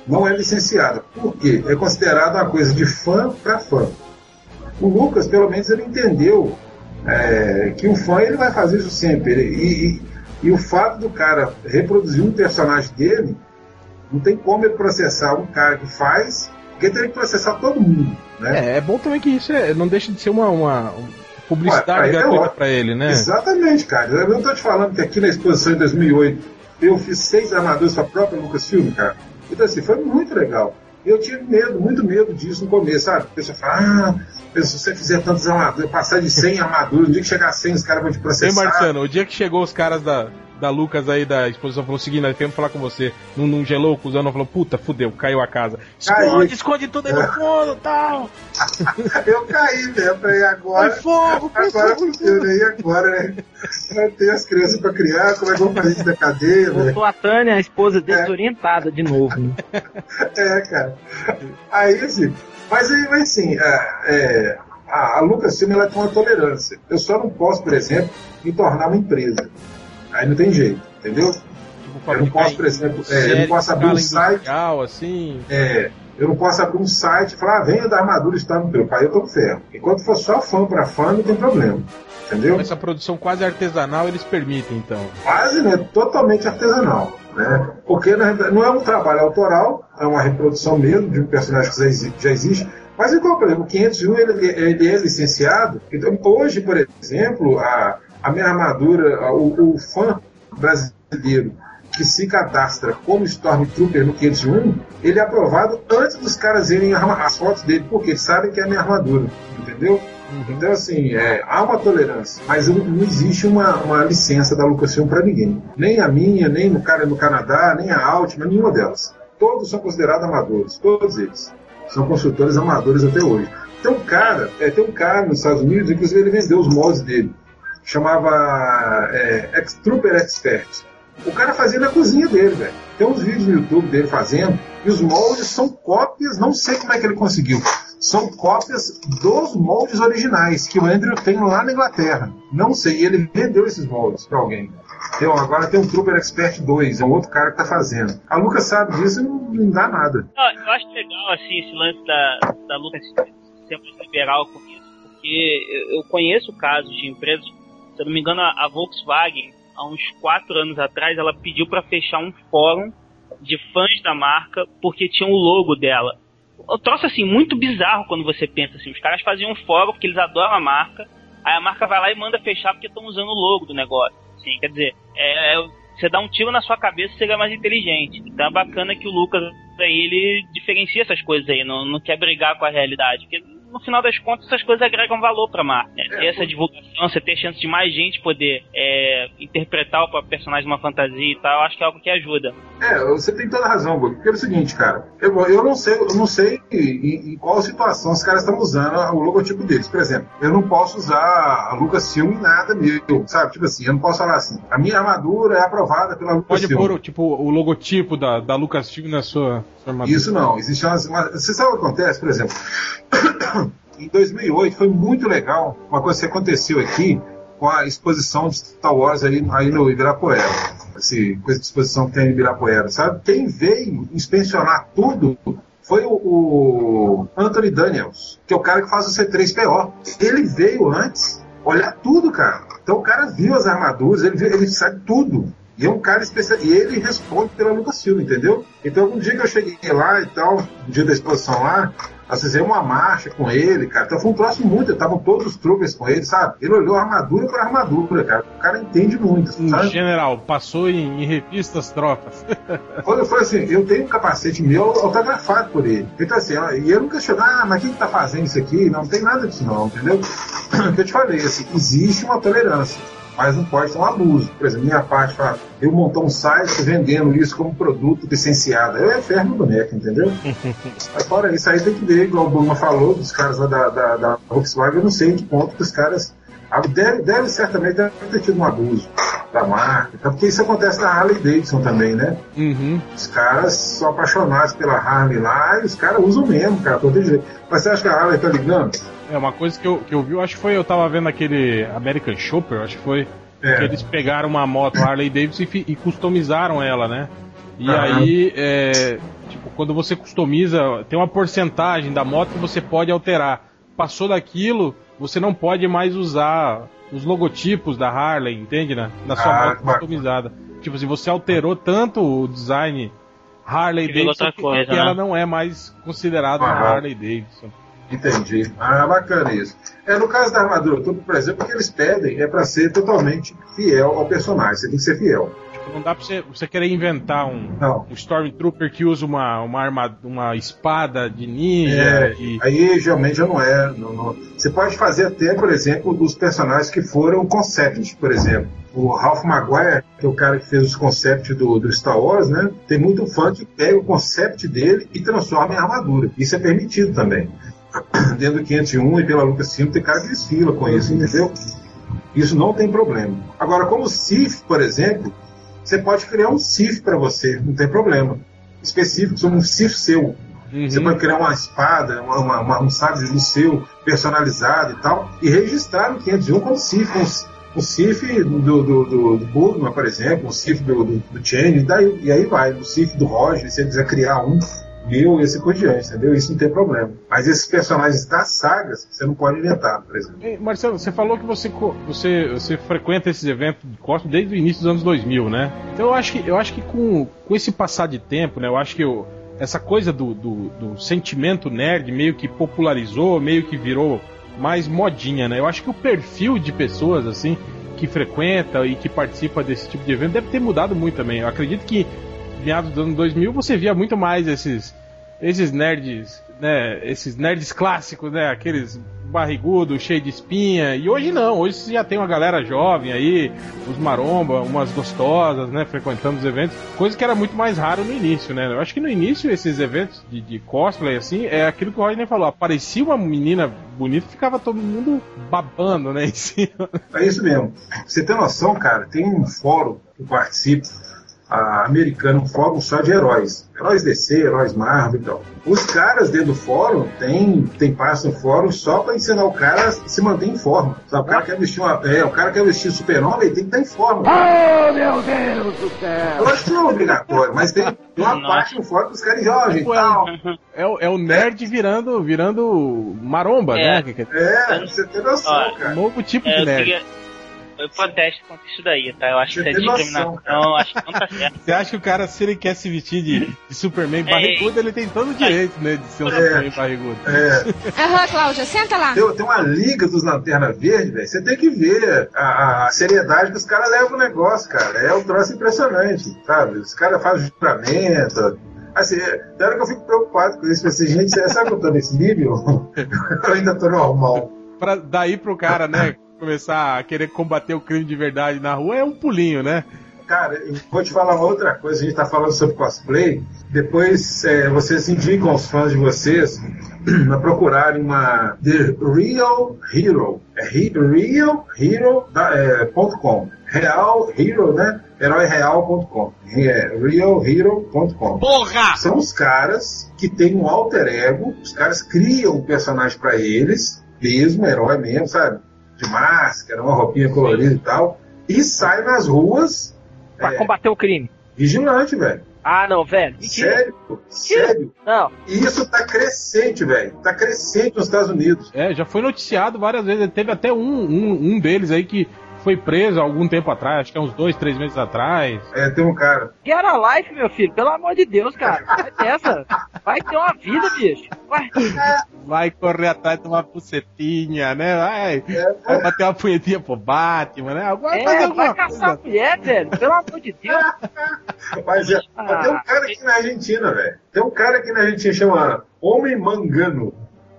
S2: não é licenciada. Por quê? É considerada uma coisa de fã para fã. O Lucas, pelo menos, ele entendeu é, que o fã ele vai fazer isso sempre. Ele- e, e- e o fato do cara reproduzir um personagem dele, não tem como ele processar um cara que faz, porque teria que processar todo mundo. Né?
S1: É, é bom também que isso é, não deixa de ser uma, uma publicidade
S2: é
S1: gratuita
S2: ótimo.
S1: pra ele, né?
S2: Exatamente, cara. Eu não tô te falando que aqui na exposição em 2008 eu fiz seis armaduras para a própria Lucasfilm, cara. Então, assim, foi muito legal. Eu tive medo, muito medo disso no começo, sabe? A pessoa fala, ah, se você fizer tantas armaduras, passar de 100 armaduras, no dia que chegar a 100, os caras vão te
S1: Ei,
S2: processar.
S1: Marciano, o dia que chegou os caras da, da Lucas aí da exposição falou o seguinte, nós queremos falar com você. Não, não gelou o cuzão, não falou, puta, fudeu, caiu a casa. Esconde,
S2: Caiu.
S1: esconde tudo aí no fundo tal.
S2: Eu caí mesmo, aí agora.
S1: Põe fogo,
S2: Agora funciona aí agora, né? Eu tenho as crianças para criar, como é que eu vou fazer isso da cadeia, né?
S4: Voltou a Tânia, a esposa
S2: É.
S4: desorientada de novo. Né?
S2: É, cara. Aí, assim, mas aí, mas assim, é, é, a, a Lucasfilm ela tem uma tolerância. Eu só não posso, por exemplo, me tornar uma empresa. Aí não tem jeito, entendeu?
S1: Tipo,
S2: Eu não posso, por exemplo, é, eu não posso abrir um site,
S1: industrial, assim.
S2: é, eu não posso abrir um site e falar, ah, venha da armadura está no teu. Aí eu tô com ferro. Enquanto for só fã para fã, não tem problema. Entendeu?
S1: Essa produção quase artesanal eles permitem, então.
S2: quase né, totalmente artesanal. Né? Porque não é um trabalho autoral, é uma reprodução mesmo de um personagem que já existe. Mas igual, por exemplo, o 501 ele, ele é licenciado. Então, hoje, por exemplo, a, a minha armadura, o, o fã brasileiro que se cadastra como Stormtrooper no 501, ele é aprovado antes dos caras arma- as fotos dele, porque sabem que é a minha armadura, entendeu? Então, assim, é, há uma tolerância, mas não, existe uma, uma licença da Lucasfilm para ninguém. Nem a minha, nem no cara no Canadá, nem a Altima, nenhuma delas. Todos são considerados amadores, todos eles. São construtores amadores até hoje. Tem um cara, é, tem um cara nos Estados Unidos, inclusive ele vendeu os moldes dele. Chamava é, Ex- Expert. O cara fazia na cozinha dele, velho. Tem uns vídeos no YouTube dele fazendo, e os moldes são cópias, não sei como é que ele conseguiu. São cópias dos moldes originais que o Andrew tem lá na Inglaterra. Não sei, ele vendeu esses moldes para alguém. Então, agora tem um Trooper Expert 2, é um outro cara que tá fazendo. A Lucas sabe disso e não, não dá nada.
S3: Eu acho legal, assim, esse lance da, da Lucas ser liberal com isso, porque eu conheço casos de empresas, se eu não me engano, a, Volkswagen, há uns quatro anos atrás, ela pediu para fechar um fórum de fãs da marca porque tinha o logo dela. Um troço assim, muito bizarro quando você pensa assim, os caras faziam um fórum porque eles adoram a marca, aí a marca vai lá e manda fechar porque estão usando o logo do negócio. Assim, quer dizer, é, é- você dá um tiro na sua cabeça e seria mais inteligente. Então é bacana que o Lucas aí ele diferencia essas coisas aí, não, não quer brigar com a realidade. Porque no final das contas essas coisas agregam valor pra marca. Né? Ter essa divulgação, você ter chance de mais gente poder é, interpretar o próprio personagem de uma fantasia e tal, eu acho que é algo que ajuda.
S2: É, você tem toda a razão, Bob. Porque é o seguinte, cara, eu, eu não sei, eu não sei em, em qual situação os caras estão usando o logotipo deles. Por exemplo, eu não posso usar a Lucasfilm em nada meu, sabe? Tipo assim, eu não posso falar assim, a minha armadura é aprovada pela Lucasfilm.
S1: Pode pôr tipo, o logotipo da, da Lucasfilm na sua,
S2: Isso não, existe uma, uma, Você sabe o que acontece, por exemplo? em 2008 foi muito legal uma coisa que aconteceu aqui com a exposição de Star Wars aí, aí no Ibirapuera. Essa coisa de exposição que tem em Ibirapuera, sabe? Quem veio inspecionar tudo foi o, o, Anthony Daniels, que é o cara que faz o C3PO. Ele veio antes olhar tudo, cara. Então o cara viu as armaduras, ele, viu, ele sabe tudo. E é um cara especial. E ele responde pela Lucasfilm, entendeu? Então, um dia que eu cheguei lá e tal, no dia da exposição lá, nós fizemos uma marcha com ele, cara. Então foi um troço muito. Estavam todos os troopers com ele, sabe? Ele olhou armadura por armadura, cara. O cara entende muito.
S1: Sabe? General, passou em, em revistas tropas.
S2: Quando foi assim, eu tenho um capacete meu autografado por ele. Então assim, e eu não questiono, ah, mas quem que tá fazendo isso aqui? Não, não tem nada disso não, entendeu? O que eu te falei, assim, existe uma tolerância mas não pode ser um abuso. Por exemplo, minha parte fala, eu montar um site vendendo isso como produto licenciado. Eu é ferro no boneco, entendeu? mas fora isso, aí tem que ver, igual o Buma falou, dos caras lá da, da, da Volkswagen, eu não sei em que ponto que os caras. Deve, deve certamente deve ter tido um abuso da marca, porque isso acontece na Harley Davidson também, né?
S1: Uhum.
S2: Os caras são apaixonados pela Harley lá e os caras usam mesmo, cara, todo jeito. Mas você acha que a Harley tá ligando?
S1: É, uma coisa que eu, que eu vi, eu acho que foi, eu tava vendo aquele American Shopper, acho que foi, é. que eles pegaram uma moto Harley Davidson e, e customizaram ela, né? E aí, é, tipo, quando você customiza, tem uma porcentagem da moto que você pode alterar. Passou daquilo, você não pode mais usar os logotipos da Harley, entende, né? Na sua ah, moto customizada. Tipo, se você alterou tanto o design Harley Davidson que, coisa, que né? ela não é mais considerada uma Harley Davidson.
S2: Entendi. Ah, bacana isso. É, no caso da armadura tudo, por exemplo, o que eles pedem é para ser totalmente fiel ao personagem. Você tem que ser fiel.
S1: Tipo, não dá pra você, você querer inventar um, um Stormtrooper que usa uma, uma, arma, uma espada de ninja.
S2: É, e... Aí geralmente já não é. Não, não. Você pode fazer até, por exemplo, dos personagens que foram concept, por exemplo. O Ralph Maguire, que é o cara que fez os concepts do, do Star Wars, né? Tem muito fã que pega o concept dele e transforma em armadura. Isso é permitido também dentro do 501 e pela Lucasfilm tem cara que desfila com isso, entendeu? Isso não tem problema. Agora, como CIF, por exemplo, você pode criar um CIF para você, não tem problema. Específico, um CIF seu. Uhum. Você pode criar uma espada, uma, uma, um sabre de luz seu, personalizado e tal, e registrar no 501 como CIF, um, um CIF do, do, do, do por exemplo, um CIF do, do, do Change, daí, e aí vai, o CIF do Roger, se você quiser criar um, Bill e assim por diante, entendeu? Isso não tem problema. Mas esses personagens das sagas, você não pode inventar, por exemplo.
S1: Ei, Marcelo, você falou que você, você, você frequenta esses eventos de cosplay desde o início dos anos 2000, né? Então eu acho que, eu acho que com, com esse passar de tempo, né? Eu acho que eu, essa coisa do, do, do sentimento nerd meio que popularizou, meio que virou mais modinha, né? Eu acho que o perfil de pessoas, assim, que frequenta e que participa desse tipo de evento deve ter mudado muito também. Eu acredito que meados dos anos 2000 você via muito mais esses esses nerds, né, esses nerds clássicos, né, aqueles barrigudo, cheio de espinha. E hoje não, hoje você já tem uma galera jovem aí, os maromba, umas gostosas, né, frequentando os eventos, coisa que era muito mais raro no início, né? Eu acho que no início esses eventos de, de cosplay assim, é aquilo que o Rodney falou, aparecia uma menina bonita, ficava todo mundo babando, né, em cima.
S2: É isso mesmo. Você tem noção, cara, tem um fórum que eu participo a americana, um fórum só de heróis. Heróis DC, heróis Marvel e tal. Os caras dentro do fórum tem, tem página no fórum só para ensinar o cara a se manter em forma. Sabe? O cara quer vestir uma, é, o cara quer vestir super-homem, tem que estar em forma.
S6: Oh, meu Deus do céu!
S2: Eu acho que não é obrigatório, mas tem uma Nossa. parte no fórum que os caras jogam e tal.
S1: É o, é o nerd virando, virando maromba,
S2: é.
S1: né?
S2: É, você tem noção, cara.
S1: Um novo tipo de nerd
S3: eu protesto contra isso daí, tá? Eu acho que isso é discriminação, eu acho que não tá certo.
S1: Você acha que o cara, se ele quer se vestir de, de Superman é, barrigudo, ele tem todo o direito, né, de ser um é, Superman barrigudo.
S8: É. Aham, Cláudia, senta lá.
S2: Tem, tem, uma liga dos Lanterna Verde, velho, você tem que ver a, a, seriedade que os caras levam o negócio, cara. É um troço impressionante, sabe? Os caras fazem juramento, Assim, é, na hora que eu fico preocupado com isso, assim, gente, será que eu tô nesse nível? eu ainda tô normal.
S1: Pra daí pro cara, né, começar a querer combater o crime de verdade na rua é um pulinho, né?
S2: Cara, eu vou te falar uma outra coisa. A gente tá falando sobre cosplay. Depois é, vocês indicam aos fãs de vocês a procurarem uma The Real Hero. É he- realhero.com. Real Hero, né? Heróireal.com. É realhero.com.
S3: Porra!
S2: São os caras que têm um alter ego. Os caras criam um personagem pra eles, mesmo, herói mesmo, sabe? De máscara, uma roupinha colorida e tal. E sai nas ruas
S4: Pra
S2: É.
S4: combater o crime.
S2: vigilante, velho.
S4: Ah, não, velho. Mentira.
S2: Sério, sério.
S4: Não.
S2: E isso tá crescente, velho. Tá crescente nos Estados Unidos.
S1: É, já foi noticiado várias vezes. Teve até um, um, um deles aí que foi preso há algum tempo atrás, acho que há uns dois, três meses atrás.
S2: É, tem um cara.
S4: Get a life, meu filho. Pelo amor de Deus, cara. Vai dessa. Vai ter uma vida, bicho. Vai.
S1: Vai correr atrás de uma pucetinha, né? Vai, vai bater uma punhetinha pro Batman, né? Vai fazer
S4: É,
S1: alguma
S4: vai caçar
S1: coisa.
S4: mulher, velho. Pelo amor de Deus.
S2: Mas é,
S4: Ah.
S2: tem um cara aqui na Argentina, velho. Tem um cara aqui na Argentina que chama Homem Mangano.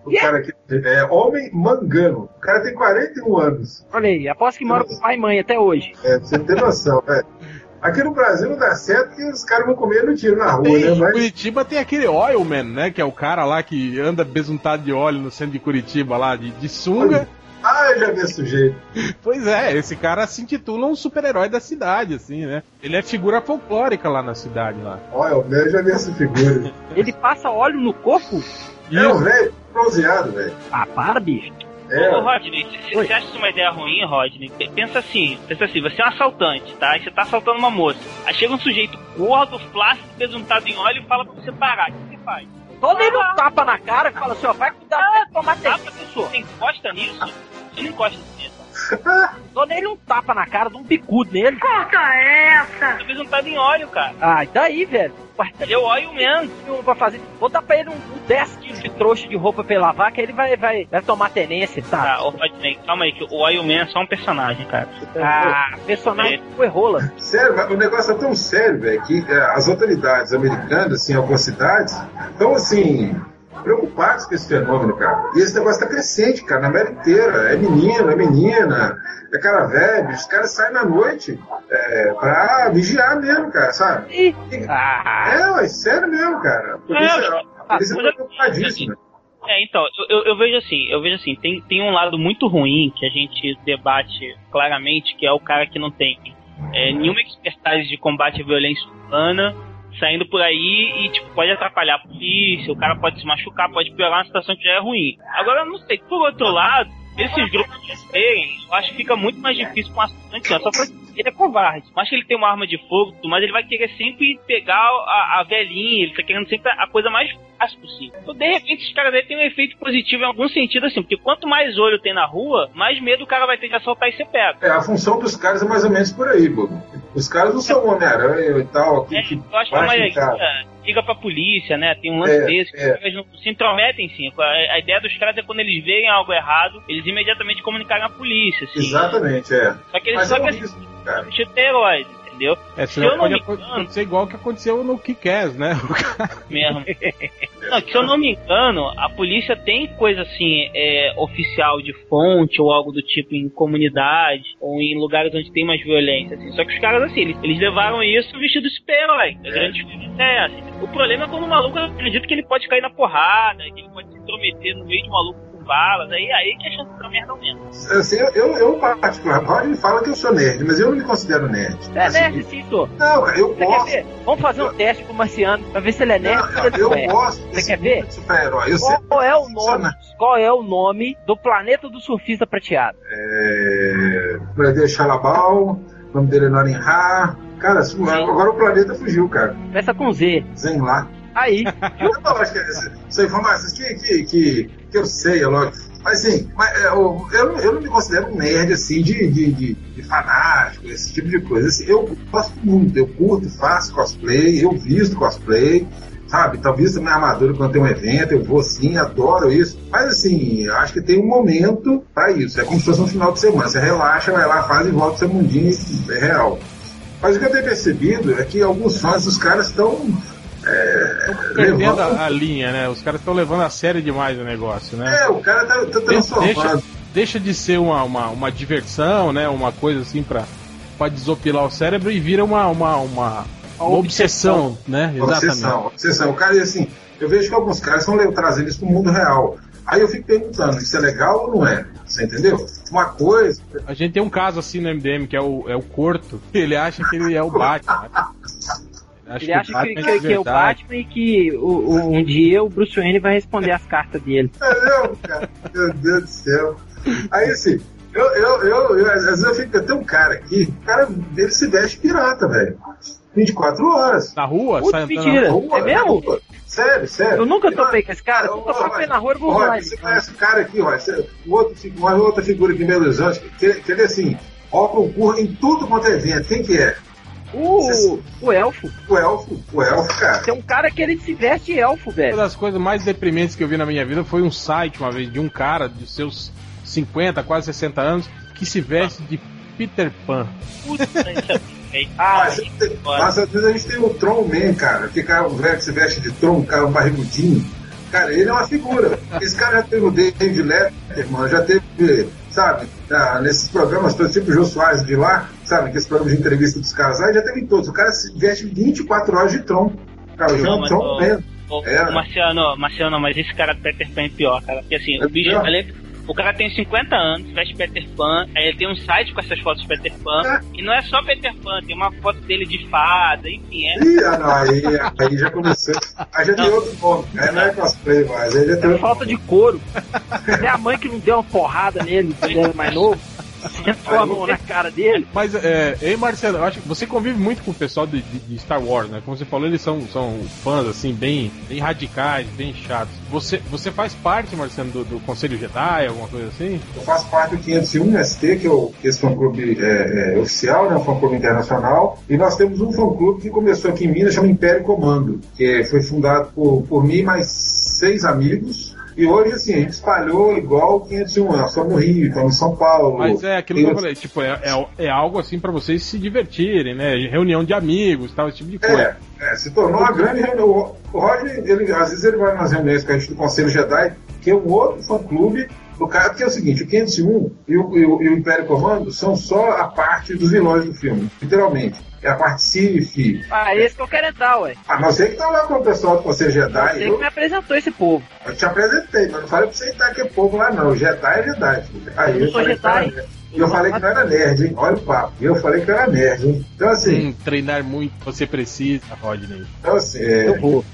S2: O
S4: Quê?
S2: cara aqui é Homem Mangano. O cara tem 41 anos.
S4: Olha aí, aposto que mora com pai e mãe até hoje.
S2: É, pra você ter noção, velho. Aqui no Brasil não dá certo que os caras vão comer no tiro na rua,
S1: Tem,
S2: né?
S1: em
S2: Mas
S1: Curitiba tem aquele Oilman, né? Que é o cara lá que anda besuntado de óleo no centro de Curitiba lá, de, de sunga.
S2: Ah, eu já vi esse sujeito.
S1: Pois é, esse cara se intitula um super-herói da cidade, assim, né? Ele é figura folclórica lá na cidade, lá.
S2: Olha, eu já vi essa figura.
S4: Ele passa óleo no corpo?
S2: É um velho bronzeado, velho.
S4: Ah, para, bicho.
S2: É,
S3: Ô, Rodney, se
S4: Oi.
S3: você acha isso uma ideia ruim, Rodney, pe- pensa assim, pensa assim, você é um assaltante, tá? E você tá assaltando uma moça. Aí chega um sujeito gordo, flácido, besuntado em óleo e fala pra você parar. O que você faz?
S4: Todo ele um tapa na cara e fala assim, ó, vai cuidar pra tomar
S3: Ah,
S4: tempo.
S3: professor, você encosta nisso? Você não encosta nisso.
S4: Dou nele um tapa na cara, dou um bicudo nele.
S3: Você besuntado em óleo, cara.
S4: Ah, e daí, velho?
S3: Ele é o óleo mesmo.
S4: um pra fazer. Vou dar pra ele um, um 10 quilos de trouxa de roupa pra ele lavar, que ele vai, vai, vai tomar tenência, tá?
S3: Tá, ô Rodney, calma aí, que o Oil Man é só um personagem, cara.
S4: Ah, personagem foi rola.
S2: Sério, mas o negócio é tão sério, velho, que é, as autoridades americanas, assim, algumas cidades, estão, assim, preocupados com esse fenômeno, cara. E esse negócio tá crescente, cara, na América inteira. É menino, é menina, é cara velho, os caras saem na noite é, pra vigiar mesmo, cara, sabe?
S4: Ah,
S2: É, mas sério mesmo, cara. A polícia, a polícia tá preocupadíssima.
S3: É, então, eu, eu- eu vejo assim, eu vejo assim, tem, tem um lado muito ruim que a gente debate claramente, que é o cara que não tem é, nenhuma expertise de combate à violência urbana, saindo por aí e, tipo, pode atrapalhar a polícia, o cara pode se machucar, pode piorar uma situação que já é ruim. Agora, não sei, por outro lado, esses grupos de terem, eu acho que fica muito mais difícil com o assaltante, ó, só porque ele é covarde. Mas que ele tem uma arma de fogo, mas ele vai querer sempre pegar a, a velhinha, ele tá querendo sempre a coisa mais fácil possível. Então, de repente, esses caras aí têm um efeito positivo em algum sentido, assim, porque quanto mais olho tem na rua, mais medo o cara vai ter de assaltar e ser pego.
S2: É, a função dos caras é mais ou menos por aí, Bobo. Os caras não são Homem-Aranha e tal, que,
S3: É,
S2: que
S3: eu acho que a
S2: baixam
S3: maioria liga pra polícia, né? Tem um lance
S2: É,
S3: desse, que
S2: é.
S3: caras não se intrometem, sim. A, a ideia dos caras é quando eles veem algo errado, eles imediatamente comunicarem à polícia, assim.
S2: Exatamente, é.
S3: Só que eles
S2: Mas
S3: só
S2: é
S3: que
S2: risco,
S3: assim, entendeu?
S1: É,
S3: Se eu não
S1: pode
S3: me engano-
S1: acontecer igual o que aconteceu no Kick-Ass, né?
S3: mesmo. Não, se eu não me engano, a polícia tem coisa assim, é, oficial de fonte ou algo do tipo em comunidade ou em lugares onde tem mais violência, assim. Só que os caras, assim, eles, eles levaram isso vestido de super-herói. A grande diferença é essa. O problema é quando o maluco acredita que ele pode cair na porrada, que ele pode se intrometer no meio de um maluco balas, aí, aí que a chance da merda aumenta.
S2: Assim, eu, eu, eu particular, Rodney fala que eu sou nerd, mas eu não me considero nerd.
S4: é
S2: Assim,
S4: nerd sim, sou.
S2: Não, cara, eu
S4: Você quer
S2: gosto.
S4: ver? Vamos fazer um teste pro Marciano pra ver se ele é nerd
S2: Não,
S4: ele
S2: eu
S4: é.
S2: gosto
S4: Você quer ver?
S2: de super-herói. Eu sei.
S4: Qual é o nome? Qual é o nome do planeta do surfista prateado?
S2: É, Planeta Xalabal, o nome dele é Norin. Cara, agora o planeta fugiu, cara.
S4: Começa com Z.
S2: Zen lá.
S4: Aí,
S2: são informações que, que, que, que eu sei, é lógico. Mas assim, eu, eu, eu não me considero um nerd assim de, de, de, de fanático, esse tipo de coisa. Assim, eu gosto muito, eu curto, faço cosplay, eu visto cosplay, sabe? Visto minha armadura quando tem um evento, eu vou sim, adoro isso. Mas assim, eu acho que tem um momento pra isso. É como se fosse um final de semana. Você relaxa, vai lá, faz e volta seu mundinho é real. Mas o que eu tenho percebido é que alguns fãs dos caras estão é,
S1: Perdendo
S2: levando-
S1: a, a linha, né? Os caras estão levando a sério demais o negócio, né?
S2: É, o cara tá, tá
S1: Deixa,
S2: transformando.
S1: deixa de ser uma, uma, uma diversão, né? Uma coisa assim pra, pra desopilar o cérebro e vira uma, uma, uma, uma obsessão, né?
S2: Obsessão, obsessão. O cara, e assim, eu vejo que alguns caras estão le- trazendo isso pro mundo real. Aí eu fico perguntando, isso é legal ou não é? Você entendeu? Uma coisa.
S1: A gente tem um caso assim no MDM que é o, é o Corto. Ele acha que ele é o Batman. Acho
S4: Ele acha que, que-
S1: de
S4: que é o. Batman e que o- o- um dia o Bruce Wayne vai responder as cartas dele.
S2: Entendeu, cara? Meu Deus do céu. Aí assim, eu, eu, eu, eu- às vezes eu fico, tem um cara aqui, o cara dele se veste pirata, velho. 24 horas.
S1: Na rua,
S4: Putz,
S1: sai
S4: mentira.
S1: na
S2: Rua,
S4: É mesmo?
S2: na rua. Sério, sério.
S4: Eu nunca topei com esse cara. Eu com ele na rua, eu vou
S2: Roy,
S4: voar
S2: Você conhece o cara aqui, Roy? Você- o outro, uma outra figura aqui em Belo Horizonte, que, que ele é assim, ó concurso em tudo quanto é evento. Quem que é?
S4: O, o elfo.
S2: O elfo, o elfo, cara.
S4: Tem um cara que ele se veste elfo,
S1: Uma
S4: velho.
S1: das coisas mais deprimentes que eu vi na minha vida foi um site uma vez de um cara de seus 50, quase 60 anos que se veste de Peter Pan.
S3: Puta, é.
S4: Ah,
S2: Mas, mas às vezes a gente tem o Tron Man, cara. Que cara, o velho que se veste de Tron, cara um barrigudinho. Cara, ele é uma figura. Esse cara já teve o David Letterman, já teve, sabe, ah, nesses programas todos, tipo o Jô Soares de lá, sabe, que esse programa de entrevista dos casais, já teve todos. O cara se veste 24 horas de Tron. Cara, um
S3: mas
S2: Tron
S3: o-
S2: Man.
S3: Ô,
S2: É.
S3: Marciano, Marciano, mas esse cara do Peter Pan é pior, cara. Porque assim,
S2: É
S3: o bicho,
S2: pior?
S3: O cara tem 50 anos, veste Peter Pan, aí ele tem um site com essas fotos de Peter Pan,
S2: É.
S3: e não é só Peter Pan, tem uma foto dele de fada, enfim, é.
S2: Ih, ah, não, aí, aí já começou. Aí já tem outro nome. Aí não é cosplay mais. Aí já tem
S4: É falta de couro. É a mãe que não deu uma porrada nele quando ele era mais novo. Sentou a mão na cara dele.
S1: Mas, é, ei, Marcelo, eu acho que você convive muito com o pessoal de, de- de Star Wars, né? Como você falou, eles são, são fãs, assim, bem, bem radicais, bem chatos. Você, você faz parte, Marcelo, do, do Conselho Jedi, alguma coisa assim?
S2: Eu faço parte do 501 ST, que é o, esse fã-clube é, é, oficial, né, um fã-clube internacional, e nós temos um fã-clube que começou aqui em Minas, chama Império Comando, que foi fundado por, por mim e mais seis amigos, e hoje, assim, a gente espalhou igual o 501, nós estamos no Rio, estamos em São Paulo.
S1: Mas é aquilo que eu falei, tipo, é, é, é algo assim pra vocês se divertirem, né? Reunião de amigos, tal, esse tipo de coisa.
S2: É, é, se tornou uma grande reunião. O Roger, ele, às vezes ele vai nas reuniões com a gente do Conselho Jedi, que é um outro fã-clube cara, porque é o seguinte, o 501 e o, e o- e o Império Comando são só a parte dos vilões do filme, literalmente. É a parte Sif.
S4: Ah, esse que eu quero entrar, ué.
S2: A não ser que tá lá com o pessoal do Conselho Jedi,
S4: Você que
S2: eu,
S4: me apresentou esse povo.
S2: eu te apresentei, mas não falei pra você entrar que é povo lá não. Jedi é Jedi. filho. Aí
S4: Eu não sou
S2: que
S4: Jedi.
S2: E eu falei que não era nerd, hein? Olha o papo. E eu falei que eu era nerd, hein? Então assim,
S1: Hum, treinar muito, você precisa, Rodney.
S2: então, assim é,
S4: Eu vou.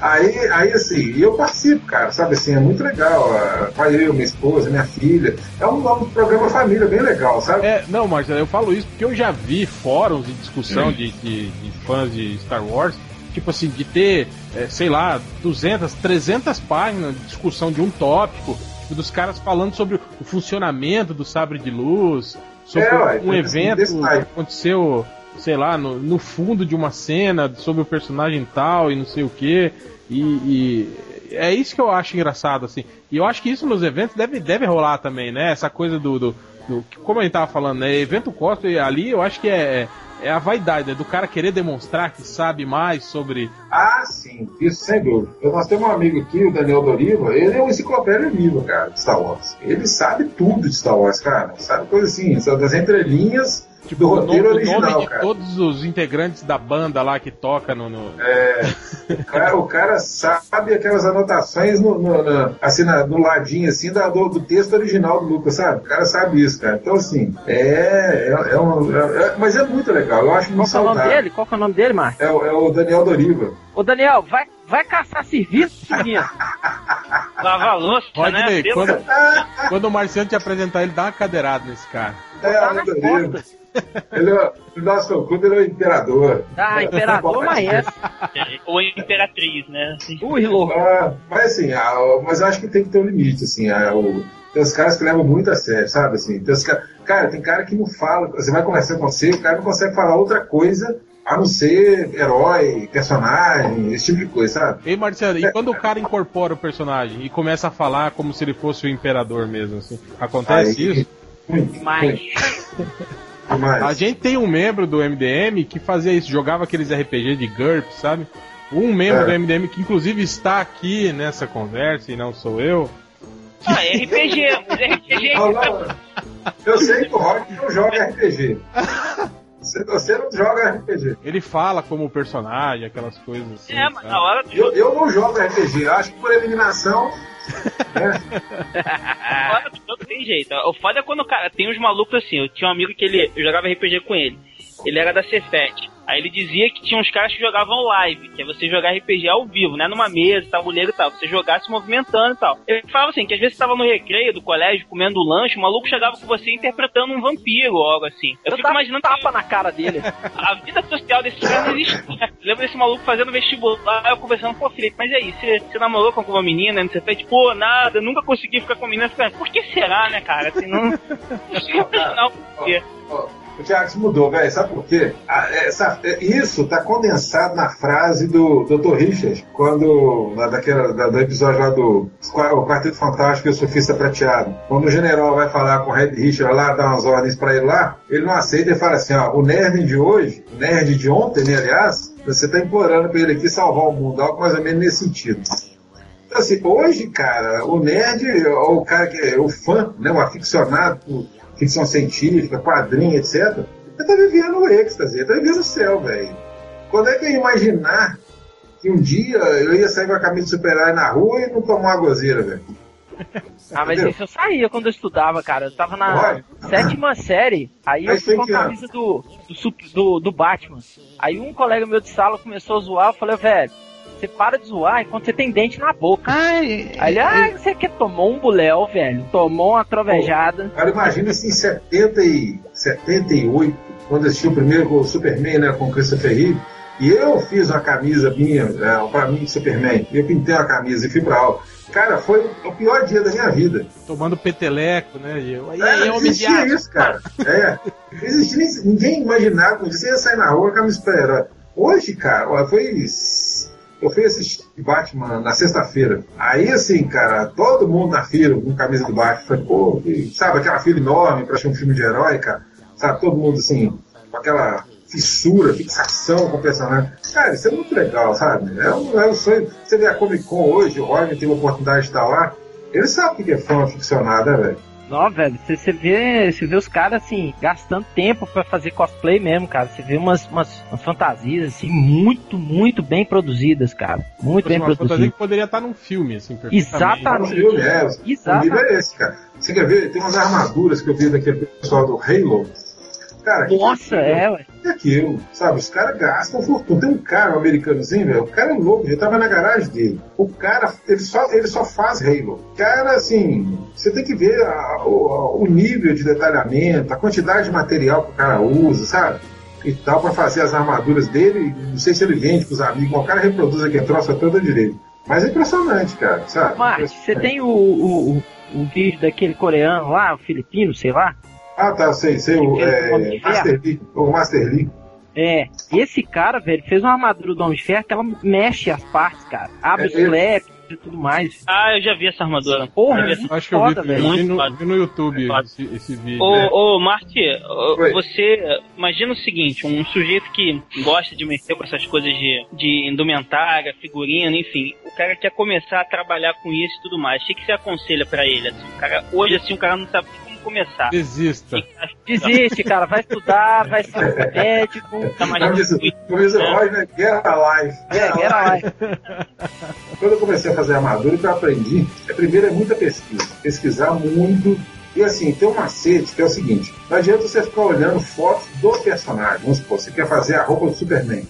S2: Aí, aí assim, eu participo, cara, sabe assim, é muito legal. Vai eu, minha esposa, minha filha. É um, é um programa família bem legal, sabe?
S1: É, não, Marcelo, eu falo isso porque eu já vi fóruns de discussão de, de, de fãs de Star Wars, tipo assim, de ter, é, sei lá, 200, 300 páginas de discussão de um tópico, tipo, dos caras falando sobre o funcionamento do sabre de luz, sobre
S2: É,
S1: um evento que aconteceu, sei lá, no, no fundo de uma cena, sobre o personagem tal e não sei o que, e, é isso que eu acho engraçado, assim. E eu acho que isso nos eventos deve, deve rolar também, né? Essa coisa do. do, do- como a gente tava falando, né? Evento cosplay ali, eu acho que é, é a vaidade, né? Do cara querer demonstrar que sabe mais sobre.
S2: Ah, sim, isso sem dúvida. Nós temos um amigo aqui, o Daniel Doriva, ele é um enciclopédia viva, cara, de Star Wars. Ele sabe tudo de Star Wars, cara. Sabe coisa assim, sabe das entrelinhas do
S1: o,
S2: roteiro
S1: no- o
S2: original,
S1: nome de
S2: cara.
S1: todos os integrantes da banda lá que toca no. no-
S2: É, o, cara, o cara sabe aquelas anotações no, no- na- assim, na- no ladinho assim, da- do, do texto original do Lucas, sabe? O cara sabe isso, cara. Então, assim, é. é, é um- é- é- mas é muito legal, eu acho
S4: Qual
S2: muito
S4: que é o nome
S2: saudável.
S4: dele? Qual que é o nome dele, Marcos?
S2: É, o- é o Daniel Doriva.
S4: Ô, Daniel, vai, vai caçar serviço, menino.
S3: Lava a louça,
S1: Rodney,
S3: né?
S1: Quando, quando o Marciano te apresentar, ele dá uma cadeirada nesse cara.
S2: É,
S4: Botar
S2: o
S4: nas
S2: Doriva.
S4: costas.
S2: Ele é, o nosso clube ele é o imperador.
S4: Ah, imperador maestro.
S3: Ou imperatriz, né? Assim,
S4: Ui, louco.
S2: Ah, mas assim, ah, mas eu acho que tem que ter um limite, assim. ah, o- tem os caras que levam muito a sério, sabe? Assim, tem os ca- cara, tem cara que não fala, você vai conversar com você, o cara não consegue falar outra coisa a não ser herói, personagem, esse tipo de coisa, sabe?
S1: Ei, Marcelo, e quando o cara incorpora o personagem e começa a falar como se ele fosse o imperador mesmo, assim? Acontece
S2: Aí-
S1: isso?
S2: Muito,
S4: Mas.
S1: A gente tem um membro do MDM que fazia isso, jogava aqueles RPG de GURP, sabe? Um membro
S2: É.
S1: do MDM que inclusive está aqui nessa conversa e não sou eu.
S3: Ah, é RPG, RPG é
S2: Não, não, eu sei que o Rock não joga RPG. Você, você não joga RPG.
S1: Ele fala como personagem, aquelas coisas assim.
S3: É, mas na hora do
S2: Eu, eu não jogo RPG. Acho que por eliminação.
S3: do jogo tem jeito. O foda é quando o cara tem uns malucos assim. Eu tinha um amigo que ele eu jogava RPG com ele. Ele era da C7. Aí ele dizia que tinha uns caras que jogavam live, que é você jogar RPG ao vivo, né? Numa mesa, tabuleiro e tal. Você jogar se movimentando e tal. Ele falava assim, que às vezes você tava no recreio do colégio, comendo lanche, o maluco chegava com você interpretando um vampiro ou algo assim. Eu,
S5: Eu
S3: fico imaginando
S5: tapa na cara dele.
S3: a vida social desse cara não existe. Lembra desse maluco fazendo vestibular, eu conversando, pô, Felipe, mas e aí, você, você namorou com alguma menina, não sei o que, tipo, pô, nada, nunca consegui ficar com menina, Fica, por que será, né, cara? Assim, não, não sei imaginar o porquê.
S2: O Thiago se mudou, velho. Sabe por quê? A- essa- é, isso tá condensado na frase do Dr. Richard, quando. Na, daquela, da- do episódio lá do o Quarteto Fantástico e o Surfista Prateado. Quando o general vai falar com o Red Richard lá, dar umas ordens pra ele lá, ele não aceita e fala assim: ó, o nerd de hoje, o nerd de ontem, né, aliás, você tá implorando pra ele aqui salvar o mundo, algo mais ou menos nesse sentido. Então, assim, hoje, cara, o nerd, o cara que é o fã, né, o aficionado por ficção científica, quadrinho, etc., ele tá vivendo o êxtase, ele tá vivendo o céu, velho. Quando é que eu ia imaginar que um dia eu ia sair com a camisa de super-herói na rua e não tomar uma gozeira, velho?
S5: Ah, mas
S2: Entendeu?
S5: isso eu saía quando eu estudava, cara. Eu tava na
S2: Olha.
S5: sétima série. Aí eu
S2: Mas
S5: fui
S2: tem
S5: com a camisa do, do, do, do Batman. Aí um colega meu de sala começou a zoar. Eu falei, velho, você para de zoar enquanto você tem dente na boca.
S4: Ai,
S5: Aí ele, ah, você que tomou um buléu, velho. Tomou uma trovejada.
S2: Cara, imagina assim, em 70 e 78, quando assisti o primeiro com o Superman, né, com o Christopher Reeve, e eu fiz uma camisa minha, é, pra mim de Superman, eu pintei uma camisa e fui pra aula. Cara, foi o pior dia da minha vida.
S1: Tomando peteleco, né? Eu, aí,
S2: É,
S1: aí,
S2: não
S1: de
S2: existia
S1: aço.
S2: isso, cara. É. Existia, nem- ninguém imaginava que você ia sair na rua com a camisa super-herói. Hoje, cara, foi. Eu fui assistir Batman na sexta-feira. Aí, assim, cara, todo mundo na fila com camisa do Batman. Falei, pô, sabe, aquela fila enorme pra assistir um filme de herói, cara. Sabe, todo mundo, assim, com aquela fissura, fixação com o personagem. Cara, isso é muito legal, sabe? É um, é um sonho. Você vê a Comic Con hoje, o Roger teve a oportunidade de estar lá. Ele sabe o que é fã ficcionado, né, velho?
S5: Não, velho, você, você vê, você vê os caras assim, gastando tempo pra fazer cosplay mesmo, cara. Você vê umas, umas, umas fantasias assim, muito, muito bem produzidas, cara. Muito bem
S1: Uma fantasia que poderia estar num filme, assim.
S5: Exatamente.
S2: O filme é, o
S5: Exato.
S2: nível é esse, cara. Você quer ver? Tem umas armaduras que eu vi daquele pessoal do Halo. Cara, que
S5: Nossa, é, ué.
S2: Que é aquilo? Sabe, os caras gastam fortuna. Tem um cara, um americanozinho, velho, o cara é louco, já tava na garagem dele. O cara, ele só, ele só faz Halo. Cara, assim, você tem que ver a- o, o nível de detalhamento, a quantidade de material que o cara usa, sabe? E tal, pra fazer as armaduras dele. Não sei se ele vende pros amigos, o cara reproduz aqui a troça toda direito. Mas é impressionante, cara, sabe?
S5: Marte, você tem o, o, o, o vídeo daquele coreano lá, o filipino, sei lá?
S2: Ah, tá, sei, sei. O, é. Master Lee. O Master Lee.
S5: É, esse cara, velho, fez uma armadura do Homem de Ferro que ela mexe as partes, cara. Abre
S2: É
S5: os flaps e tudo mais.
S3: Ah, eu já vi essa armadura.
S5: Porra,
S3: Eu já vi
S5: é
S1: Acho que eu vi,
S5: foda,
S1: também.
S5: velho.
S1: vi, no, vi no YouTube
S3: Foda.
S1: esse, esse vídeo.
S3: Ô,
S1: né?
S3: ô
S2: Oi.
S3: você imagina o seguinte, um sujeito que gosta de mexer com essas coisas de, de indumentária, figurino, enfim, o cara quer começar a trabalhar com isso e tudo mais. O que, que você aconselha pra ele? Assim, o cara, hoje, assim, o cara não sabe como começar.
S1: Desista.
S5: Desiste, cara. Vai estudar, vai ser médico.
S3: Tá É.
S2: Roger, né? Get alive.
S5: É, get alive.
S2: Quando eu comecei a fazer armadura, o que eu aprendi, é, primeiro é muita pesquisa. Pesquisar muito. E assim, tem um macete que é o seguinte: não adianta você ficar olhando fotos do personagem. Vamos supor, você quer fazer a roupa do Superman.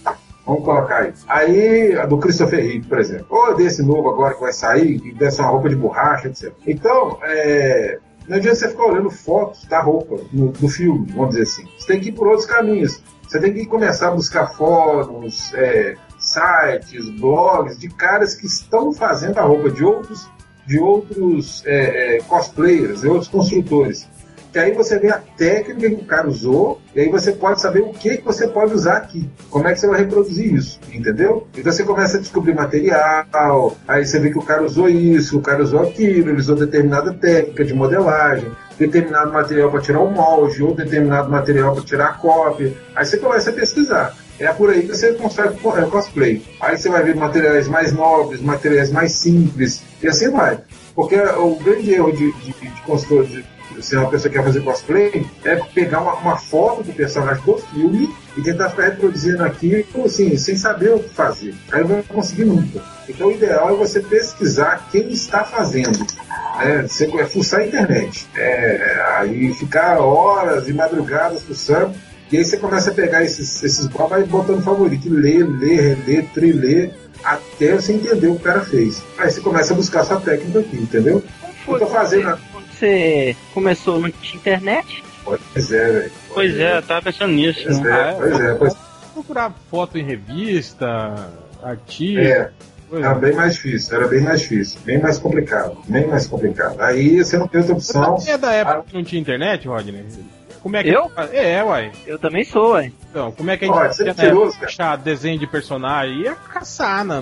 S2: Vamos colocar aí. Aí, a do Christopher Reeve, por exemplo. Ou desse novo agora que vai sair, que deve ser uma roupa de borracha, etc. Então, é, não adianta você ficar olhando fotos da roupa no- do filme, vamos dizer assim. Você tem que ir por outros caminhos. Você tem que começar a buscar fóruns, é, sites, blogs de caras que estão fazendo a roupa de outros, de outros é, é, cosplayers, de outros construtores. Que aí você vê a técnica que o cara usou, e aí você pode saber o que, que você pode usar aqui. Como é que você vai reproduzir isso, entendeu? Então você começa a descobrir material, aí você vê que o cara usou isso, o cara usou aquilo, ele usou determinada técnica de modelagem, determinado material para tirar o molde, ou determinado material para tirar a cópia. Aí você começa a pesquisar. É por aí que você consegue é, cosplay. Aí você vai ver materiais mais nobres, materiais mais simples, e assim vai. Porque o grande erro de, de, de consultor, de, se uma pessoa quer fazer cosplay, é pegar uma, uma, foto do personagem do filme e tentar ficar reproduzindo aquilo assim, sem saber o que fazer. Aí não vai conseguir nunca. Então o ideal é você pesquisar quem está fazendo. Né? Você é fuçar a internet. É, aí ficar horas e madrugadas fuçando. E aí você começa a pegar esses, esses vai botando favorito, ler, ler, reler, triler, até você entender o que o cara fez. Aí você começa a buscar sua técnica aqui, entendeu?
S5: Eu tô fazendo você começou, não tinha internet?
S2: Pois é, velho.
S3: Pois é, eu tava pensando nisso.
S2: Pois né? é, pois é. Pois...
S1: Procurar foto em revista, artigo.
S2: É. Era bem mais difícil, era bem mais difícil, bem mais complicado, bem mais complicado. Aí você não tem outra opção.
S1: Você é da época que não tinha internet, Rodney?
S5: Como é que eu?
S1: É, uai.
S5: Eu também sou, uai.
S1: Então, como é que a gente
S2: Olha, é
S1: achar desenho de personagem? Ia caçar na,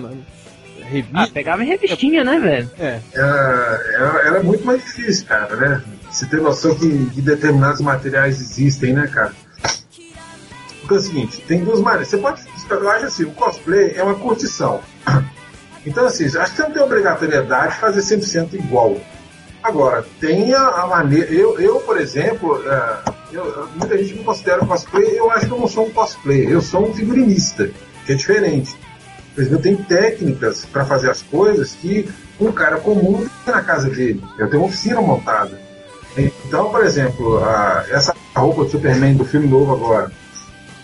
S5: Revista. Ah, pegava em revistinha, né, velho?
S2: É. Era, era, era, muito mais difícil, cara, né? Você tem noção que, que determinados materiais existem, né, cara? Porque é o seguinte, tem duas maneiras. Você pode. Eu acho assim, o cosplay é uma curtição. Então, assim, acho que você não tem obrigatoriedade de fazer 100% igual. Agora, tem a, a maneira. Eu, eu, por exemplo, uh, eu, muita gente me considera cosplay, eu acho que eu não sou um cosplay, eu sou um figurinista, que é diferente. Por exemplo, tenho técnicas para fazer as coisas que um cara comum tem na casa dele. Eu tenho uma oficina montada. Então, por exemplo, a, essa roupa do Superman do filme novo agora,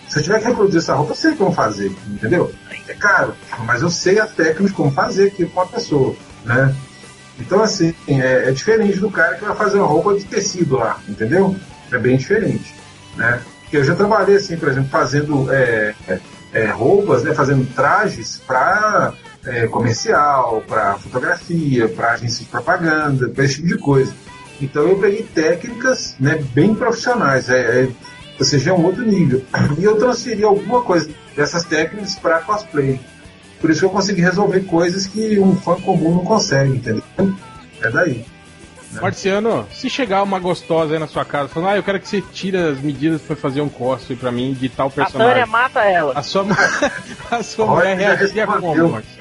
S2: se eu tiver que reproduzir essa roupa, eu sei como fazer, entendeu? É caro, mas eu sei a técnica de como fazer aquilo com a pessoa, né? Então, assim, é, é, diferente do cara que vai fazer uma roupa de tecido lá, entendeu? É bem diferente, né? Porque eu já trabalhei, assim, por exemplo, fazendo é, é roupas, né, fazendo trajes para é, comercial, para fotografia, para agência de propaganda, para esse tipo de coisa. Então eu peguei técnicas né, bem profissionais, é, é, ou seja, é um outro nível. E eu transferi alguma coisa dessas técnicas para cosplay. Por isso que eu consegui resolver coisas que um fã comum não consegue, entendeu? É daí.
S1: Né? Marciano, se chegar uma gostosa aí na sua casa falando, ah, eu quero que você tire as medidas para fazer um cosplay para mim de tal personagem. A
S5: Tânia mata ela.
S1: A sua, a sua mulher reagiria como, Marciano?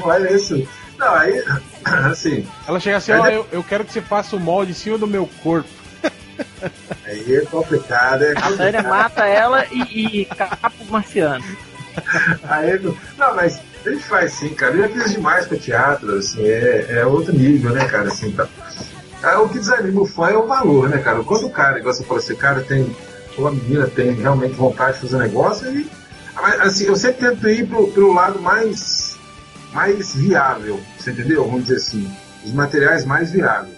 S2: Olha isso. Não, aí, assim.
S1: Ela chega assim, ó, oh, eu, eu quero que você faça o molde em cima do meu corpo.
S2: Aí é complicado, é complicado.
S5: A Tânia mata ela e, e capa o marciano.
S2: Aí, não, mas a gente faz sim, cara. Eu já fiz demais para teatro, assim, é, é outro nível, né, cara, assim, tá. Ah, o que desanima o fã é o valor, né, cara? Quando o cara, igual você falou, esse cara tem, ou a menina tem realmente vontade de fazer negócio, e, assim, eu sempre tento ir pro, pro lado mais, mais viável, você entendeu? Vamos dizer assim, os materiais mais viáveis.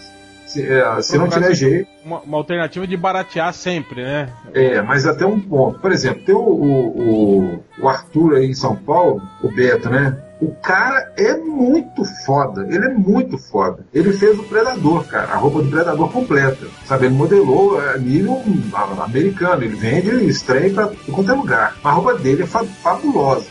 S2: Se, é, se não tiver jeito.
S1: Uma, uma, alternativa de baratear sempre, né?
S2: É, mas até um ponto. Por exemplo, tem o, o, o Arthur aí em São Paulo, o Beto, né? O cara é muito foda. Ele é muito foda. Ele fez o Predador, cara. A roupa do Predador completa. Sabe? Ele modelou a nível americano. Ele vende estranho pra qualquer lugar. A roupa dele é fabulosa.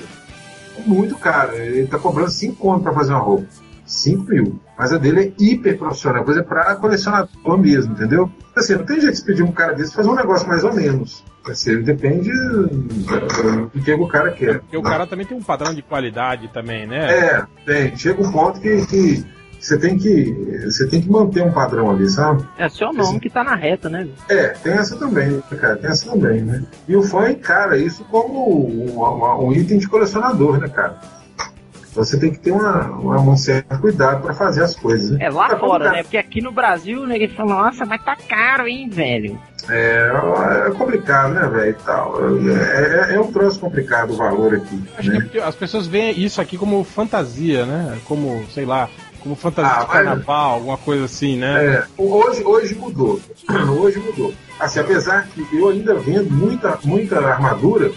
S2: Muito caro. Ele tá cobrando 5 conto pra fazer uma roupa. 5 mil. Mas a dele é hiper profissional, coisa para colecionador mesmo, entendeu? Assim, não tem jeito de pedir um cara desse fazer um negócio mais ou menos. Assim, depende do que o cara quer.
S1: Porque o cara também tem um padrão de qualidade também, né?
S2: É, tem. Chega um ponto que, que você tem que você tem que manter um padrão ali, sabe?
S5: É seu nome assim, que tá na reta, né?
S2: É, tem essa também, cara, tem essa também, né? E o fã encara isso como um, um item de colecionador, né, cara? Você tem que ter uma, uma, um certo cuidado para fazer as coisas. Né?
S5: É lá pra fora, né? Porque aqui no Brasil, né, ele fala, nossa, mas tá caro, hein, velho?
S2: É, é complicado, né, velho, tal. É, é, é, um troço complicado o valor aqui.
S1: Acho né? que é as pessoas veem isso aqui como fantasia, né? Como, sei lá, como fantasia ah, de carnaval, mas... alguma coisa assim, né?
S2: É, hoje, hoje mudou. Hoje mudou. Assim, apesar que eu ainda vendo muita, muita armadura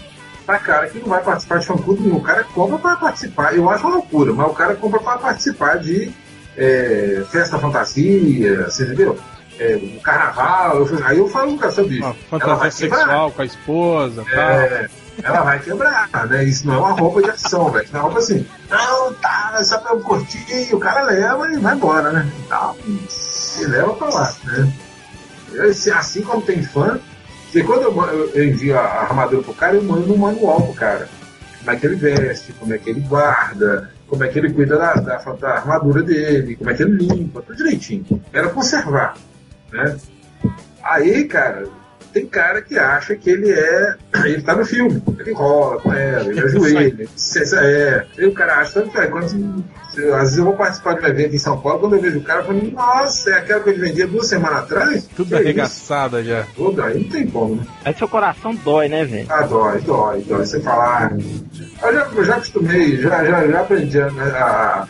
S2: pra cara que não vai participar de fã-clube nenhum. O cara compra para participar. Eu acho uma loucura, mas o cara compra para participar de é, festa fantasia, você entendeu? É, carnaval. Eu, aí eu falo nunca sobre isso.
S1: fantasia sexual com a esposa é,
S2: tal. Ela vai quebrar, né? Isso não é uma roupa de ação, velho. Isso é uma roupa assim, não, tá, só pra eu curtir, o cara leva e vai embora, né? E, tal, e leva pra lá, né? Assim como tem fã E quando eu, eu envio a armadura pro cara, eu mando um manual pro cara. Como é que ele veste, como é que ele guarda, como é que ele cuida da, da, da armadura dele, como é que ele limpa, tudo direitinho. Era conservar, né? Aí, cara, tem cara que acha que ele é. Ele tá no filme. Ele rola com ela, ele ajoelha. é. E o cara acha tanto que quando, às vezes eu vou participar de um evento em São Paulo, quando eu vejo o cara, eu falo, nossa, é aquela que ele vendia duas semanas atrás?
S1: Tudo arregaçada já.
S2: Tudo, aí não tem como, né?
S4: Aí seu coração dói, né, velho?
S2: Ah, dói, dói, dói. Você falar. Eu já, eu já acostumei, já, já, já aprendi a, a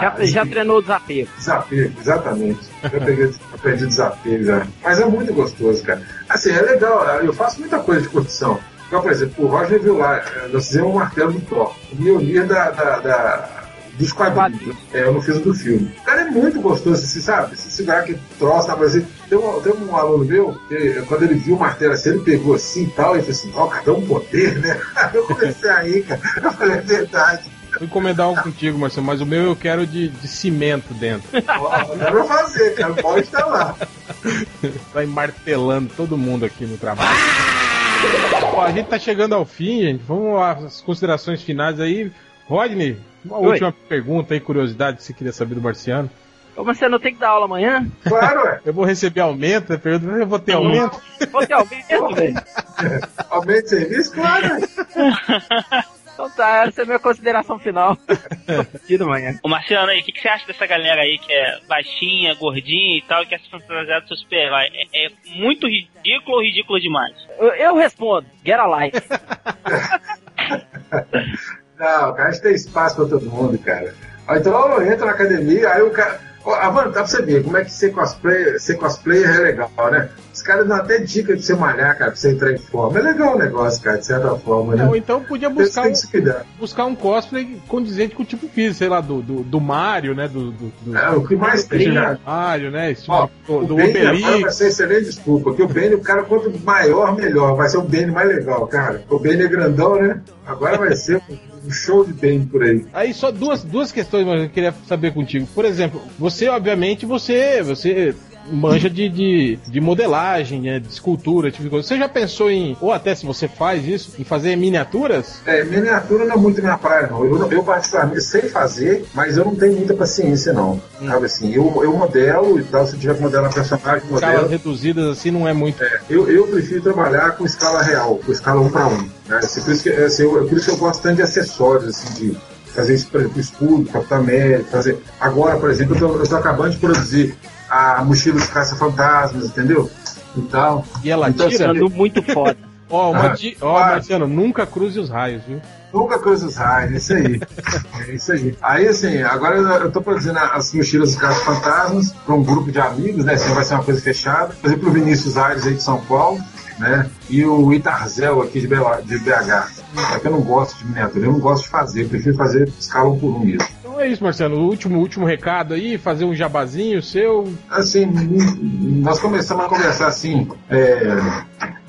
S4: já, ah, já treinou o desapego.
S2: Desapego, exatamente. Já peguei, aprendi desapego já. Mas é muito gostoso, cara. Assim, é legal, eu faço muita coisa de curtição. Então, por exemplo, o Roger viu lá, eh, nós fizemos um martelo do Thor. O Mjolnir da, da, da, dos quadrinhos. É, eu não fiz o do filme. O cara é muito gostoso, você sabe? Esse cigarro que troça, tá, mas tem um, tem um aluno meu, que quando ele viu o martelo assim, ele pegou assim e tal, e falou assim, ó, oh, cada um poder, né? Eu comecei aí, cara. Eu falei, é verdade.
S1: Vou encomendar um contigo, Marcelo, mas o meu eu quero de, de cimento dentro.
S2: Dá pra fazer, cara. Pode estar lá.
S1: Vai martelando todo mundo aqui no trabalho. A gente tá chegando ao fim, gente. Vamos às considerações finais aí. Rodney, uma Oi. última pergunta aí, curiosidade que você queria saber do Marciano.
S4: Ô, Marciano, eu tenho que dar aula amanhã?
S2: Claro, é.
S1: Eu vou receber aumento? Eu, pergunto, eu vou ter aumento?
S4: Vou ter aumento, velho.
S2: aumento de serviço? Claro.
S4: Então tá, essa é a minha consideração final. de manhã.
S3: Ô Marciano aí, o que, que, você acha dessa galera aí que é baixinha, gordinha e tal, e quer se fantasiar do seu super-herói? É, é, muito ridículo ou ridículo demais?
S4: Eu, eu respondo, get a life.
S2: Não, cara, a gente tem espaço pra todo mundo, cara. Então entra na academia, aí o cara a dá pra você ver como é que ser cosplayer, ser cosplayer é legal, né? Os caras dão até dica de você malhar, cara, pra você entrar em forma. É legal o negócio, cara, de certa forma, né?
S1: Ou então podia buscar um, buscar um cosplay condizente com o tipo físico, sei lá, do, do, do Mario, né? Do, do, do,
S2: é, o que mais tem, né?
S1: Mario, né?
S2: Esse Ó, do, o do Obelix. vai ser excelente desculpa, porque o Benny, o cara, quanto maior, melhor. Vai ser o Benny mais legal, cara. O Benny é grandão, né? Agora vai ser um show de tempo por aí.
S1: Aí só duas, duas questões que eu queria saber contigo. Por exemplo, você, obviamente, você, você manja de, de, de modelagem, né, de escultura, tipo de coisa. Você já pensou em, ou até se você faz isso, em fazer miniaturas?
S2: É, miniatura não é muito minha praia, não. Eu, eu particularmente sei fazer, mas eu não tenho muita paciência, não. Hum. Sabe assim, eu, eu modelo e tal, se tiver que modelar personagem, modelo.
S1: Escalas reduzidas assim não é muito. É,
S2: eu, eu prefiro trabalhar com escala real, com escala 1 para 1. Né? Assim, por, isso que, assim, eu, por isso que eu gosto tanto de acessórios, assim, de fazer isso, por exemplo, escudo, Capitão América, fazer. Agora, por exemplo, eu estou acabando de produzir a mochila dos caça-fantasmas, entendeu?
S4: Então,
S1: e ela então, tira?
S4: Assim, muito foda.
S1: Ó, oh, ah, oh, Marciano, nunca cruze os raios, viu?
S2: Nunca cruze os raios, é isso aí. é isso aí. Aí, assim, agora eu tô produzindo as mochilas dos caça fantasmas para um grupo de amigos, né? Assim, vai ser uma coisa fechada. Por exemplo, o Vinícius Aires aí de São Paulo, né? E o Itarzel aqui de BH. É que eu não gosto de miniatura, eu não gosto de fazer, prefiro fazer escala por um mesmo.
S1: Então é isso, Marcelo. O último, último recado aí, fazer um jabazinho seu.
S2: Assim, nós começamos a conversar assim. É,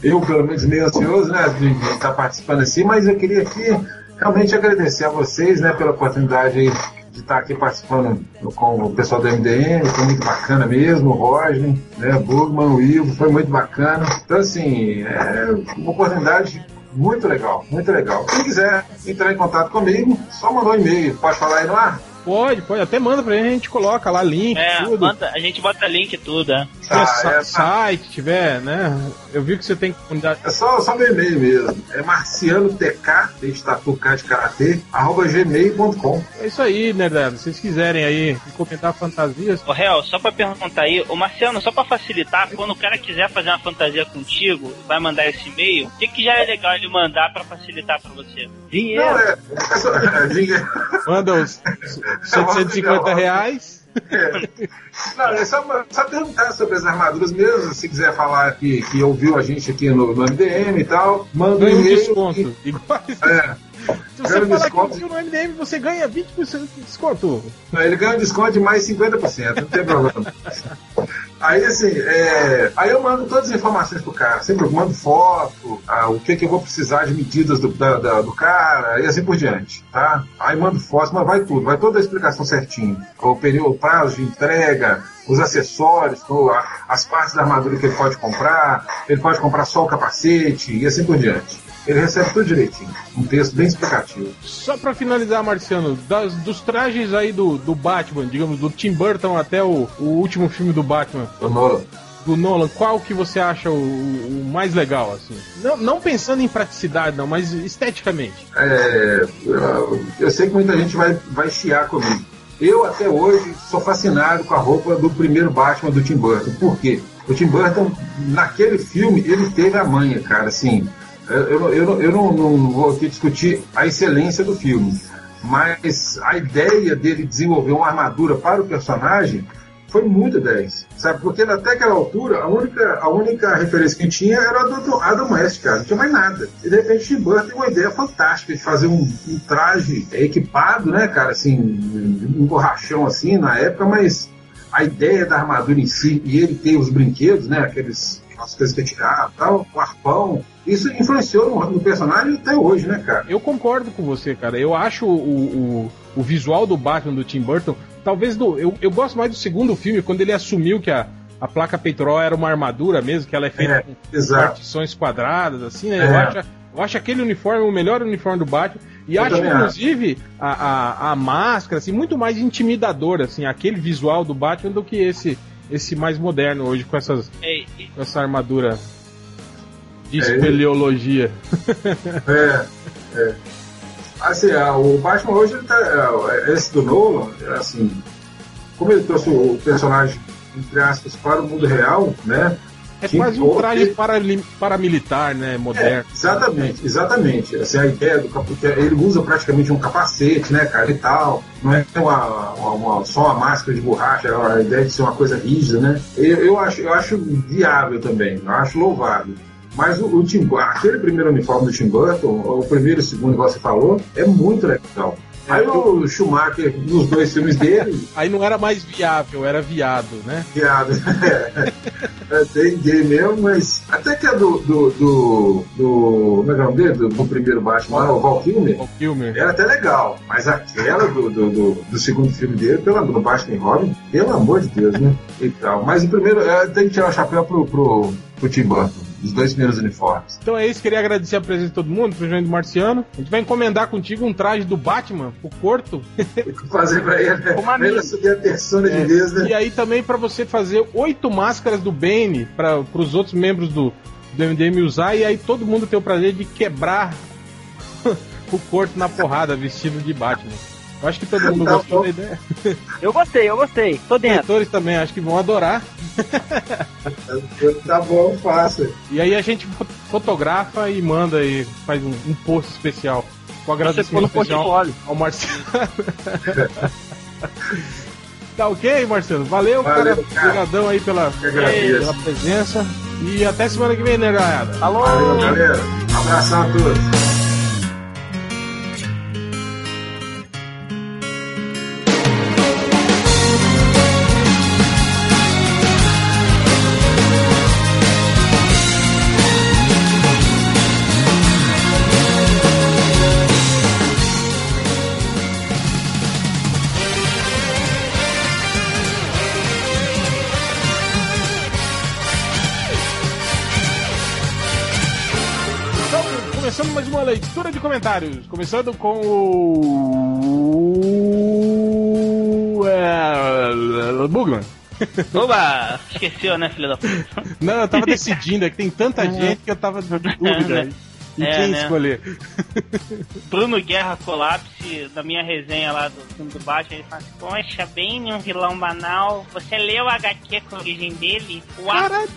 S2: eu, pelo menos, meio ansioso, né, de, estar participando assim, mas eu queria aqui realmente agradecer a vocês, né, pela oportunidade de estar aqui participando com o pessoal do MDM, foi muito bacana mesmo, o Roger, né, Bugman, o Ivo, foi muito bacana. Então, assim, é uma oportunidade muito legal, muito legal. Quem quiser entrar em contato comigo, só mandar um e-mail. Pode falar aí no ar?
S1: Pode, pode. Até manda pra gente, a gente coloca lá link,
S3: é,
S1: tudo.
S3: Manda, a gente bota link tudo, é.
S1: Se ah, é, site, tiver, né? Eu vi que você tem
S2: comunidade. É só, só meu e-mail mesmo. É marcianotk, de tatu K de karatê, arroba gmail.com.
S1: É isso aí, né, Se vocês quiserem aí comentar fantasias.
S3: Ô, Real, só pra perguntar aí, o Marciano, só pra facilitar, quando o cara quiser fazer uma fantasia contigo, vai mandar esse e-mail, o que, que já é legal ele mandar pra facilitar pra você?
S4: Dinheiro. Não, é,
S1: é, é dinheiro. Manda os 750 reais.
S2: É. Não, é só, só perguntar sobre as armaduras mesmo. Se quiser falar que, que ouviu a gente aqui no, no MDM e tal, manda um e-mail.
S1: desconto. E... É. Se você falar desconto. que ouviu no MDM, você ganha 20% de desconto.
S2: Ele ganha um desconto de mais 50%, não tem problema. Aí assim, é, aí eu mando todas as informações pro cara, sempre eu mando foto, ah, o que que eu vou precisar de medidas do, da, da, do cara e assim por diante, tá? Aí mando foto, mas vai tudo, vai toda a explicação certinho, o período, o prazo de entrega, os acessórios, as partes da armadura que ele pode comprar, ele pode comprar só o capacete e assim por diante. Ele recebe tudo direitinho. Um texto bem explicativo.
S1: Só para finalizar, Marciano, das, dos trajes aí do, do Batman, digamos, do Tim Burton até o, o último filme do Batman.
S2: Do Nolan.
S1: Do Nolan, qual que você acha o, o mais legal, assim? Não, não, pensando em praticidade, não, mas esteticamente.
S2: É, eu, eu sei que muita gente vai, vai chiar comigo. Eu, até hoje, sou fascinado com a roupa do primeiro Batman do Tim Burton. Por quê? O Tim Burton, naquele filme, ele teve a manha, cara, assim eu, eu, eu não, não vou aqui discutir a excelência do filme, mas a ideia dele desenvolver uma armadura para o personagem foi muito 10, sabe? Porque até aquela altura, a única, a única referência que tinha era a do Adam West, cara, não tinha mais nada. E de repente Tim Burton tem uma ideia fantástica de fazer um, um traje equipado, né, cara, assim, um borrachão assim na época, mas a ideia da armadura em si e ele ter os brinquedos, né, aqueles as coisas que tirar, tal, o arpão, isso influenciou no, no, personagem até hoje, né, cara?
S1: Eu concordo com você, cara. Eu acho o, o, o visual do Batman do Tim Burton, talvez do. Eu, eu gosto mais do segundo filme, quando ele assumiu que a, a placa peitoral era uma armadura mesmo, que ela é feita é, com partições quadradas, assim, né? É. Eu, acho, eu acho aquele uniforme o melhor uniforme do Batman. E eu acho, inclusive, a, a, a, máscara, assim, muito mais intimidadora, assim, aquele visual do Batman do que esse esse mais moderno hoje com essas com essa armadura de espeleologia.
S2: É, é. Assim, o Batman hoje, ele tá, é, esse do Nolan, assim, como ele trouxe o personagem, entre aspas, para o mundo real, né?
S1: É quase um traje para, paramilitar, né? Moderno.
S2: É, exatamente, exatamente. Assim, a ideia do capacete, ele usa praticamente um capacete, né, cara, e tal. Não é uma, uma, uma, só uma máscara de borracha, é a ideia de ser uma coisa rígida, né? Eu, eu, acho, eu acho viável também, eu acho louvável. Mas o, o Tim aquele primeiro uniforme do Tim Burton, o primeiro e o segundo que você falou, é muito legal. Aí o Schumacher, nos dois filmes dele.
S1: Aí não era mais viável, era viado, né?
S2: Viado, é. é tem gay mesmo, mas. Até que a do. do, do, do como é que é o nome dele? Do, do primeiro Batman, o Val Kilmer. Val Kilmer. Era até legal, mas aquela do, do, do, do segundo filme dele, pela, do Batman Robin, pelo amor de Deus, né? E tal. Mas o primeiro, é, tem que tirar o chapéu pro, pro, pro Tim Burton os dois primeiros uniformes.
S1: Então é isso, queria agradecer a presença de todo mundo, pro João do Marciano. A gente vai encomendar contigo um traje do Batman, o Corto.
S2: fazer pra ele, né? Uma pra ele subir a persona é. de vez, né?
S1: E aí também para você fazer oito máscaras do Bane para os outros membros do, do MDM usar, e aí todo mundo tem o prazer de quebrar o Corto na porrada, vestido de Batman. Eu acho que todo mundo tá gostou bom. da ideia.
S5: Eu gostei, eu gostei. Tô dentro. Os
S1: leitores também acho que vão adorar.
S2: tá bom, fácil.
S1: E aí a gente fotografa e manda e faz um, um post especial. Com agradecimento especial ao Marcelo. tá ok, Marcelo? Valeu, Valeu cara. Obrigadão aí pela, pela presença. E até semana que vem, né, galera?
S2: Alô! Valeu, galera. Um abração a todos.
S1: Comentários. Começando com o. É... Bugman.
S3: Oba! Esqueceu, né, filho da puta?
S1: Não, eu tava decidindo, é que tem tanta gente que eu tava de dúvida. E é, quem né? escolher?
S3: Bruno Guerra Colapse, da minha resenha lá do filme do Batman, ele fala assim, Poxa, bem um vilão banal. Você leu a HQ com a origem dele? O ato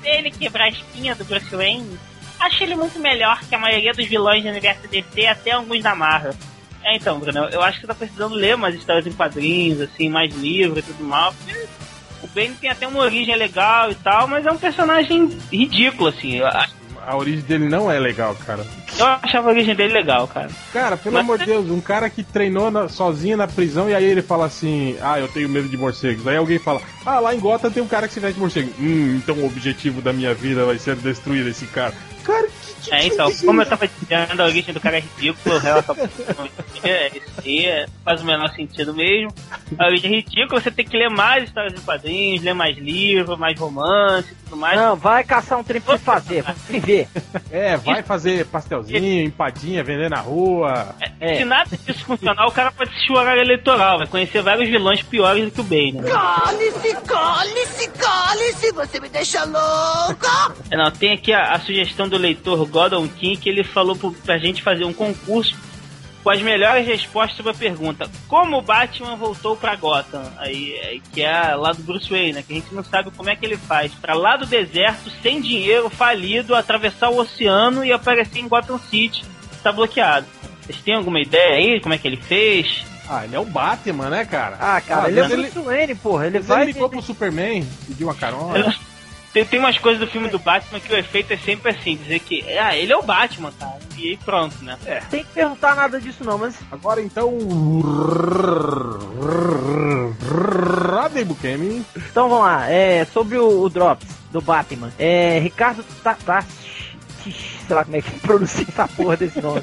S3: dele quebrar a espinha do Bruce Wayne? Acho ele muito melhor que a maioria dos vilões do universo DC, até alguns da Marvel. É, então, Bruno, eu acho que você tá precisando ler mais histórias em quadrinhos, assim, mais livros e tudo mal. o Bane tem até uma origem legal e tal, mas é um personagem ridículo, assim.
S1: a origem dele não é legal, cara.
S3: Eu achava a origem dele legal, cara.
S1: Cara, pelo
S3: Mas-
S1: amor de Deus, um cara que treinou na- sozinho na prisão e aí ele fala assim: Ah, eu tenho medo de morcegos. Aí alguém fala: Ah, lá em Gotham tem um cara que se veste de morcego. Hum, então o objetivo da minha vida vai ser destruir esse cara. Cara, que, que
S3: É, então,
S1: que-
S3: como eu tava dizendo, a origem do cara é ridícula, é, é- faz o menor sentido mesmo. A origem é ridícula, você tem que ler mais histórias em quadrinhos, ler mais livros, mais romance tudo mais.
S5: Não, vai caçar um trem pra fazer, vai viver.
S1: É, vai fazer pastelzinho, empadinha, vender na rua.
S5: É.
S3: Se nada disso funcionar, o cara pode assistir o horário eleitoral, vai conhecer vários vilões piores do que o Bane. Né?
S9: Cale-se, cale-se, cale-se, você me deixa louco!
S3: É, Não, tem aqui a, a sugestão do leitor Gordon King que ele falou pro, pra gente fazer um concurso com as melhores respostas sobre a pergunta: Como o Batman voltou pra Gotham? Aí, aí, que é lá do Bruce Wayne, né? Que a gente não sabe como é que ele faz. Pra lá do deserto, sem dinheiro, falido, atravessar o oceano e aparecer em Gotham City. Tá bloqueado. Vocês têm alguma ideia aí? Como é que ele fez?
S1: Ah, ele é o Batman, né, cara?
S5: Ah, cara, ele é o
S1: ele,
S5: Bruce Wayne, porra. Ele vai.
S1: ele ligou pro Superman, pediu uma carona.
S3: Tem, tem umas coisas do filme do Batman que o efeito é sempre assim: dizer que, ah, ele é o Batman, cara. E aí pronto, né? É.
S5: Tem que perguntar nada disso não, mas
S1: Agora então. Rodney Bukemi.
S5: Então vamos lá, é, sobre o, o Drops do Batman. É, Ricardo tá, tá, sei lá como é que pronuncia essa porra desse nome.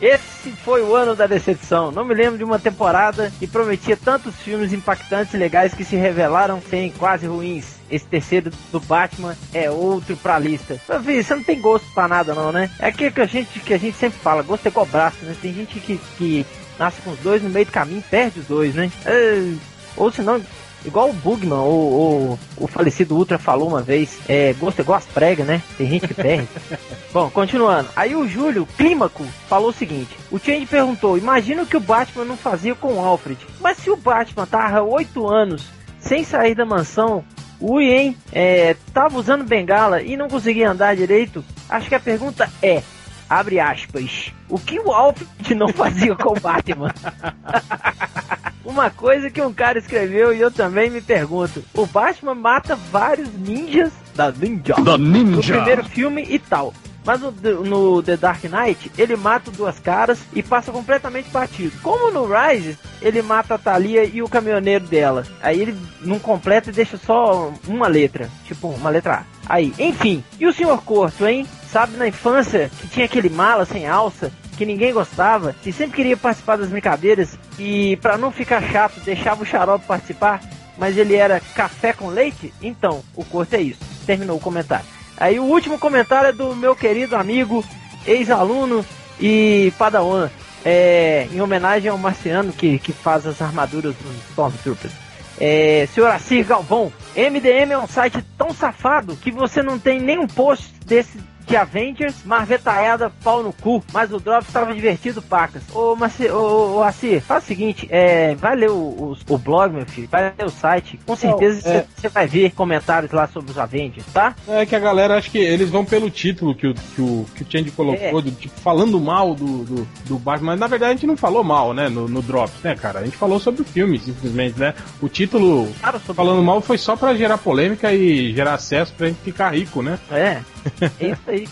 S5: Esse foi o ano da decepção. Não me lembro de uma temporada que prometia tantos filmes impactantes e legais que se revelaram serem quase ruins. Esse terceiro do Batman é outro pra lista. Filho, você não tem gosto pra nada não, né? É aquilo que a gente, que a gente sempre fala, gosto é igual braço, né? Tem gente que, que nasce com os dois no meio do caminho, perde os dois, né? É, ou senão, igual o Bugman, ou, ou o falecido Ultra falou uma vez, é, gosto é igual as pregas, né? Tem gente que perde. Bom, continuando. Aí o Júlio Clímaco falou o seguinte: o Change perguntou: imagina o que o Batman não fazia com o Alfred. Mas se o Batman tava oito anos sem sair da mansão, o Ian é, tava usando bengala e não conseguia andar direito, acho que a pergunta é. Abre aspas. O que o Alfred não fazia com o Batman? Uma coisa que um cara escreveu e eu também me pergunto: o Batman mata vários ninjas da Ninja,
S6: Da Ninja.
S5: no primeiro filme e tal. Mas no, no The Dark Knight, ele mata duas caras e passa completamente batido. Como no Rise, ele mata a Thalia e o caminhoneiro dela. Aí ele não completa e deixa só uma letra. Tipo, uma letra A. Aí, enfim. E o Sr. Corto, hein? Sabe na infância que tinha aquele mala sem alça que ninguém gostava e sempre queria participar das brincadeiras e para não ficar chato deixava o xarope participar, mas ele era café com leite? Então, o corto é isso. Terminou o comentário. Aí o último comentário é do meu querido amigo, ex-aluno e padawan, é, em homenagem ao marciano que, que faz as armaduras dos Stormtroopers. É, senhor Assir Galvão, MDM é um site tão safado que você não tem nenhum post desse de Avengers, marvetaiada, pau no cu, mas o Drop estava divertido, pacas. Ô, Marci, ô, ô, Assir, faz o seguinte, é, vai ler o, o, o blog, meu filho, vai ler o site, com certeza você
S1: é.
S5: você vai ver comentários lá sobre os Avengers, tá?
S1: É que a galera, acho que eles vão pelo título que o, que o, que o Change colocou,
S5: É.
S1: do, tipo, falando mal do, do, do Batman, mas na verdade a gente não falou mal, né, no, no Drops, né, cara? A gente falou sobre o filme, simplesmente, né? O título
S5: Claro, sobre
S1: falando mal foi só pra gerar polêmica e gerar acesso pra gente ficar rico, né?
S5: É, é isso aí.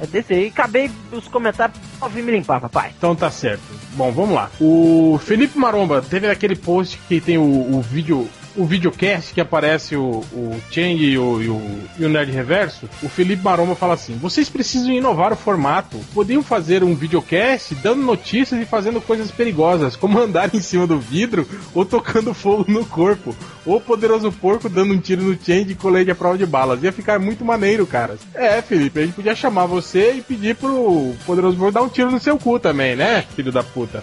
S5: É desse aí. Acabei os comentários pra vir me limpar, papai.
S1: Então tá certo. Bom, vamos lá. O Felipe Maromba teve aquele post que tem o, o vídeo. O videocast que aparece o, o Chang e o, e, o, e o Nerd Reverso, o Felipe Maromba fala assim: vocês precisam inovar o formato. Podiam fazer um videocast dando notícias e fazendo coisas perigosas, como andar em cima do vidro ou tocando fogo no corpo. Ou poderoso porco dando um tiro no Change e colete à prova de balas. Ia ficar muito maneiro, cara. É, Felipe, a gente podia chamar você e pedir pro poderoso porco dar um tiro no seu cu também, né, filho da puta?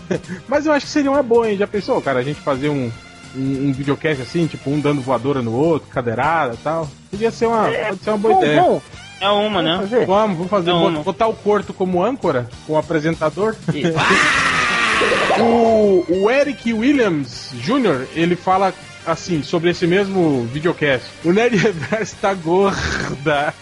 S1: Mas eu acho que seria uma boa, hein? Já pensou, cara, a gente fazer um, um, um videocast assim, tipo, um dando voadora no outro, cadeirada e tal? Podia ser uma, pode ser uma boa
S5: bom,
S1: ideia.
S5: bom.
S3: É uma,
S5: Vamos
S3: né?
S5: fazer?
S1: Vamos, vamos fazer.
S3: Não.
S1: Botar o Corto como âncora, como apresentador.
S5: Isso.
S1: O, o Eric Williams Jr., ele fala assim, sobre esse mesmo videocast. O Nerd Reverso tá gorda.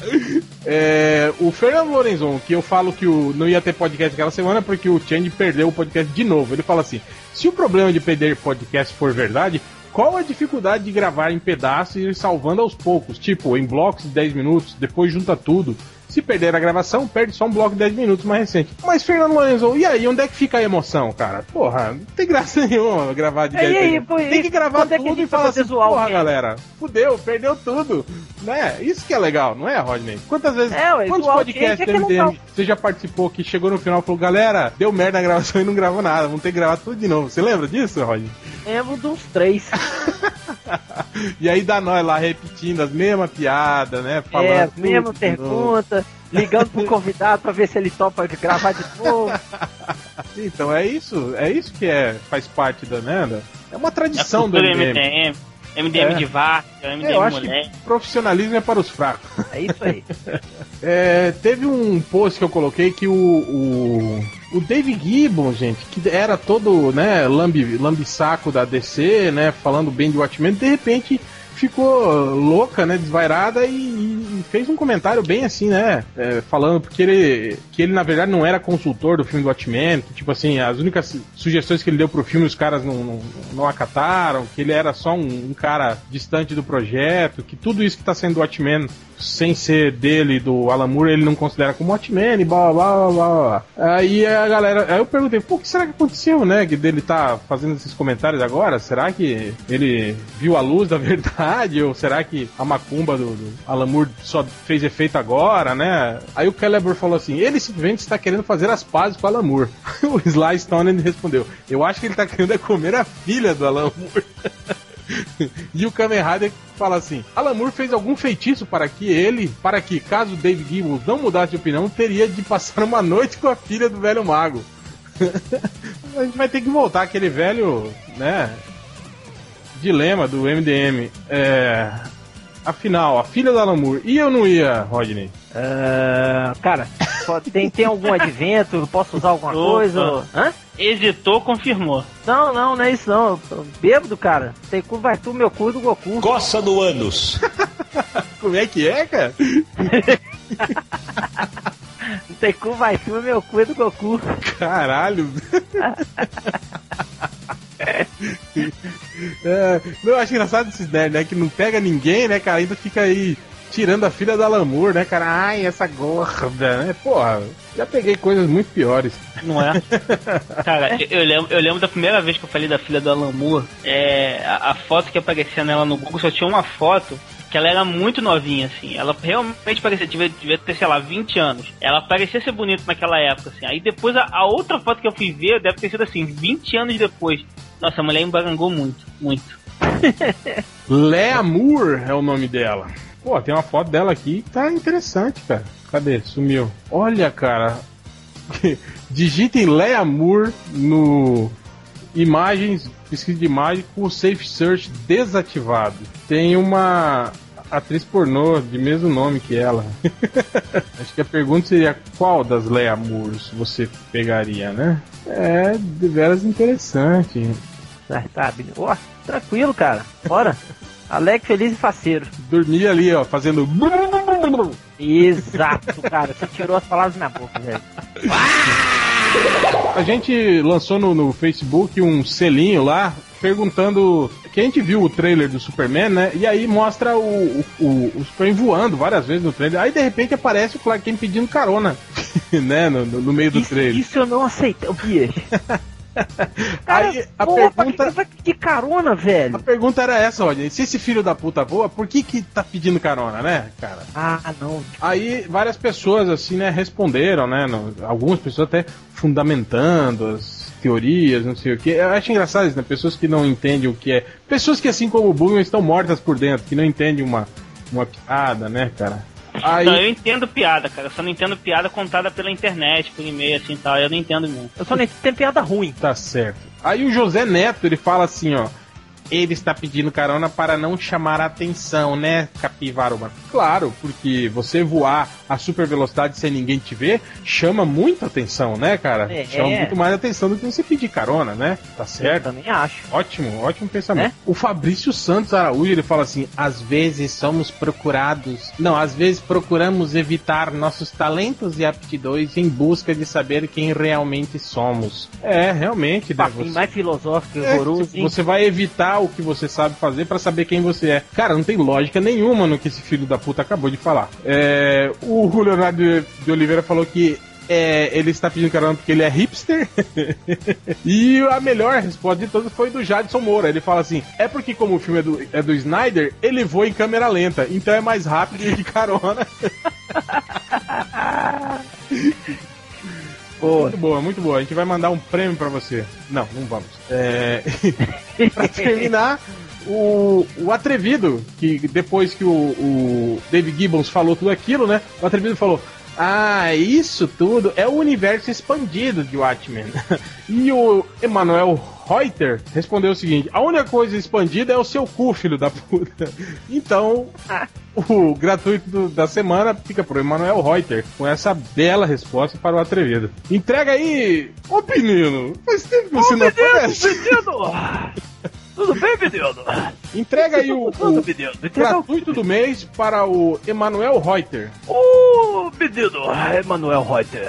S1: É, o Fernando Lorenzon, que eu falo que o, não ia ter podcast aquela semana porque o Change perdeu o podcast de novo. Ele fala assim: se o problema de perder podcast for verdade, qual a dificuldade de gravar em pedaços e ir salvando aos poucos? Tipo, em blocos de 10 minutos, depois junta tudo. Se perder a gravação, perde só um bloco de 10 minutos mais recente. Mas, Fernando Lorenzo, e aí, onde é que fica a emoção, cara? Porra, não tem graça nenhuma gravar de 10
S5: É,
S1: minutos. Tem que gravar
S5: quando é que
S1: tudo e falar assim,
S5: zoar
S1: porra,
S5: quê?
S1: galera, fudeu, perdeu tudo. Né? Isso que é legal, não é, Rodney? Quantas vezes,
S5: É, ué,
S1: quantos podcasts
S5: quê? É
S1: do MDM você já participou que chegou no final e falou, galera, deu merda na gravação e não gravou nada, vamos ter que gravar tudo de novo. Você lembra disso, Rodney?
S5: Lembro dos três.
S1: E aí dá nós lá repetindo as mesmas piadas, né? Falando
S5: é, mesma pergunta, ligando pro convidado pra ver se ele topa gravar de novo.
S1: Então é isso, é isso que é, faz parte da, né? da- É uma
S3: É
S1: tradição do
S3: cultura
S1: MDM.
S3: MDM. MDM
S1: É.
S3: de vaca, MDM
S1: Eu acho
S3: moleque.
S1: que profissionalismo é para os fracos.
S5: É isso aí.
S1: É, teve um post que eu coloquei que o, o, o Dave Gibbons, gente, que era todo, né, lambi, lambisaco da DC, né, falando bem de Watchmen, de repente ficou louca, né, desvairada e, e fez um comentário bem assim, né, é, falando porque ele, que ele na verdade não era consultor do filme do Watchmen, que tipo assim, as únicas sugestões que ele deu pro filme os caras não, não, não acataram, que ele era só um, um cara distante do projeto, que tudo isso que tá sendo do Watchmen sem ser dele, do Alan Moore, ele não considera como Watchmen e blá blá blá blá blá. Aí a galera, aí eu perguntei, pô, o que será que aconteceu, né? Que dele tá fazendo esses comentários agora? Será que ele viu a luz da verdade? Ou será que a macumba do, do Alan Moore só fez efeito agora, né? Aí o Celebre falou assim: ele simplesmente está querendo fazer as pazes com o Alan Moore. o Sly Stone respondeu: eu acho que ele tá querendo é comer a filha do Alan Moore. E o Kamen Rider fala assim: Alan Moore fez algum feitiço para que ele, para que, caso Dave Gibbons não mudasse de opinião, teria de passar uma noite com a filha do velho mago. a gente vai ter que voltar aquele velho, né? Dilema do MDM. É. Afinal, a filha do Alan Moore, ia ou não ia, Rodney?
S5: Ah, cara, tem, tem algum advento? Eu posso usar alguma
S3: Opa.
S5: coisa? Hã?
S3: Hesitou, confirmou.
S5: Não, não, não é isso não. Bêbado, cara. Tem cu, vai tu, meu cu do Goku.
S10: Coça no ânus.
S1: Como é que é, cara?
S5: Tem cu, vai tu, meu cu é do Goku.
S1: Caralho. É, não, eu acho engraçado esses nerds, né? Que não pega ninguém, né, cara? Ainda fica aí tirando a filha da Lamour, né, cara? Ai, essa gorda, né? Porra, já peguei coisas muito piores.
S3: Não é? Cara, eu, eu lembro, eu lembro da primeira vez que eu falei da filha do Alan Moore, é, a, a foto que aparecia nela no Google só tinha uma foto que ela era muito novinha, assim. Ela realmente parecia, devia, devia ter, sei lá, 20 anos. Ela parecia ser bonita naquela época, assim. Aí depois a, a outra foto que eu fui ver deve ter sido assim, 20 anos depois. Nossa, a mulher embarangou muito, muito.
S1: Lea Moore é o nome dela. Pô, tem uma foto dela aqui tá interessante, cara. Cadê? Sumiu. Olha, cara. Digitem Lea Moore no imagens, pesquisa de imagem com o Safe Search desativado. Tem uma atriz pornô de mesmo nome que ela. Acho que a pergunta seria qual das Lea Moores você pegaria, né? É, de veras interessante.
S5: Ah, tá. Ó, tranquilo, cara. Bora. Alegre, feliz e faceiro.
S1: Dormir ali, ó, fazendo.
S5: Exato, cara. Você tirou as palavras na boca, velho.
S1: A gente lançou no, no Facebook um selinho lá perguntando que a gente viu o trailer do Superman, né? E aí mostra o, o, o, Superman voando várias vezes no trailer. Aí de repente aparece o Clark Kent pedindo carona, né? No, no, no meio do
S5: Isso,
S1: trailer.
S5: isso eu não aceito, bicho. Cara,
S1: Aí a
S5: porra, pra
S1: pergunta-
S5: que carona, velho?
S1: A pergunta era essa, olha, se esse filho da puta voa, por que que tá pedindo carona, né, cara?
S5: Ah, não.
S1: Aí várias pessoas, assim, né, responderam, né? no- algumas pessoas até fundamentando as teorias, não sei o que. Eu acho engraçado isso, né? Pessoas que não entendem o que é. Pessoas que, assim como o Bugman, estão mortas por dentro, que não entendem uma, uma piada, né, cara? Aí,
S3: Não, eu entendo piada, cara. Eu só não entendo piada contada pela internet, por e-mail, assim tal. Eu não entendo mesmo.
S5: Eu só nem tem piada ruim.
S1: Tá certo. Aí o José Neto, ele fala assim, ó. Ele está pedindo carona para não chamar a atenção, né, Capivaruma? Claro, porque você voar a super velocidade sem ninguém te ver chama muita atenção, né, cara?
S5: É.
S1: Chama muito mais atenção do que você pedir carona, né? Tá
S5: Eu
S1: certo?
S5: também acho.
S1: Ótimo, ótimo pensamento.
S5: É?
S1: O Fabrício Santos Araújo, ele fala assim: às vezes somos procurados. Não, às vezes procuramos evitar nossos talentos e aptidões em busca de saber quem realmente somos. É, realmente, né?
S5: Papinho
S1: Você,
S5: mais filosófico e
S1: é,
S5: horroroso,
S1: você vai evitar o que você sabe fazer pra saber quem você é. Cara, não tem lógica nenhuma no que esse filho da puta acabou de falar. É, o Leonardo de Oliveira falou que é, ele está pedindo carona porque ele é hipster. e a melhor resposta de todas foi do Jadson Moura. Ele fala assim: é porque, como o filme é do, é do Snyder, ele voa em câmera lenta, então é mais rápido de carona. Boa. Muito boa, muito boa. A gente vai mandar um prêmio pra você. Não, não vamos. É... pra terminar, o, o Atrevido, que depois que o, o David Gibbons falou tudo aquilo, né? O Atrevido falou: ah, isso tudo é o universo expandido de Watchmen. e o Emanuel Reuter respondeu o seguinte: a única coisa expandida é o seu cu, filho da puta. Então, o gratuito da semana fica pro Emanuel Reuter com essa bela resposta para o atrevido. Entrega aí, ô menino! Faz tempo que você
S5: ô,
S1: não
S5: menino,
S1: aparece.
S5: Menino. Tudo bem, menino?
S1: Entrega aí o, o gratuito do mês para o Emanuel Reuter.
S5: Ô, menino, Emanuel Reuter.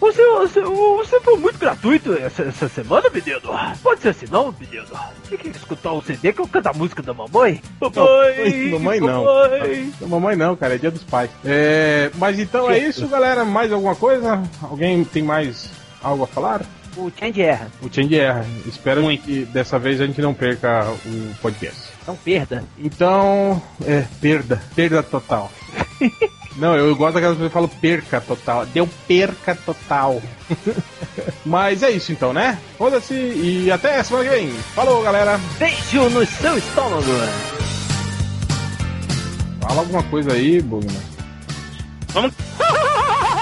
S5: Você, você, você foi muito gratuito essa, essa semana, menino? Pode ser assim, não, menino? Você quer escutar o CD que eu canto a música da mamãe?
S1: Mamãe! Não, mamãe não. Mamãe. mamãe não, cara, é dia dos pais. É, mas então é isso, galera. Mais alguma coisa? Alguém tem mais algo a falar?
S5: O Change erra.
S1: O Change erra. Espero Muito. que dessa vez a gente não perca o podcast.
S5: Não perda.
S1: Então, é, perda. Perda total. Não, eu gosto daquelas pessoas que falam perca total. Deu perca total. Mas é isso então, né? Foda-se e até a semana que vem. Falou, galera.
S5: Beijo no seu estômago.
S1: Fala alguma coisa aí, Bugman.
S3: Vamos.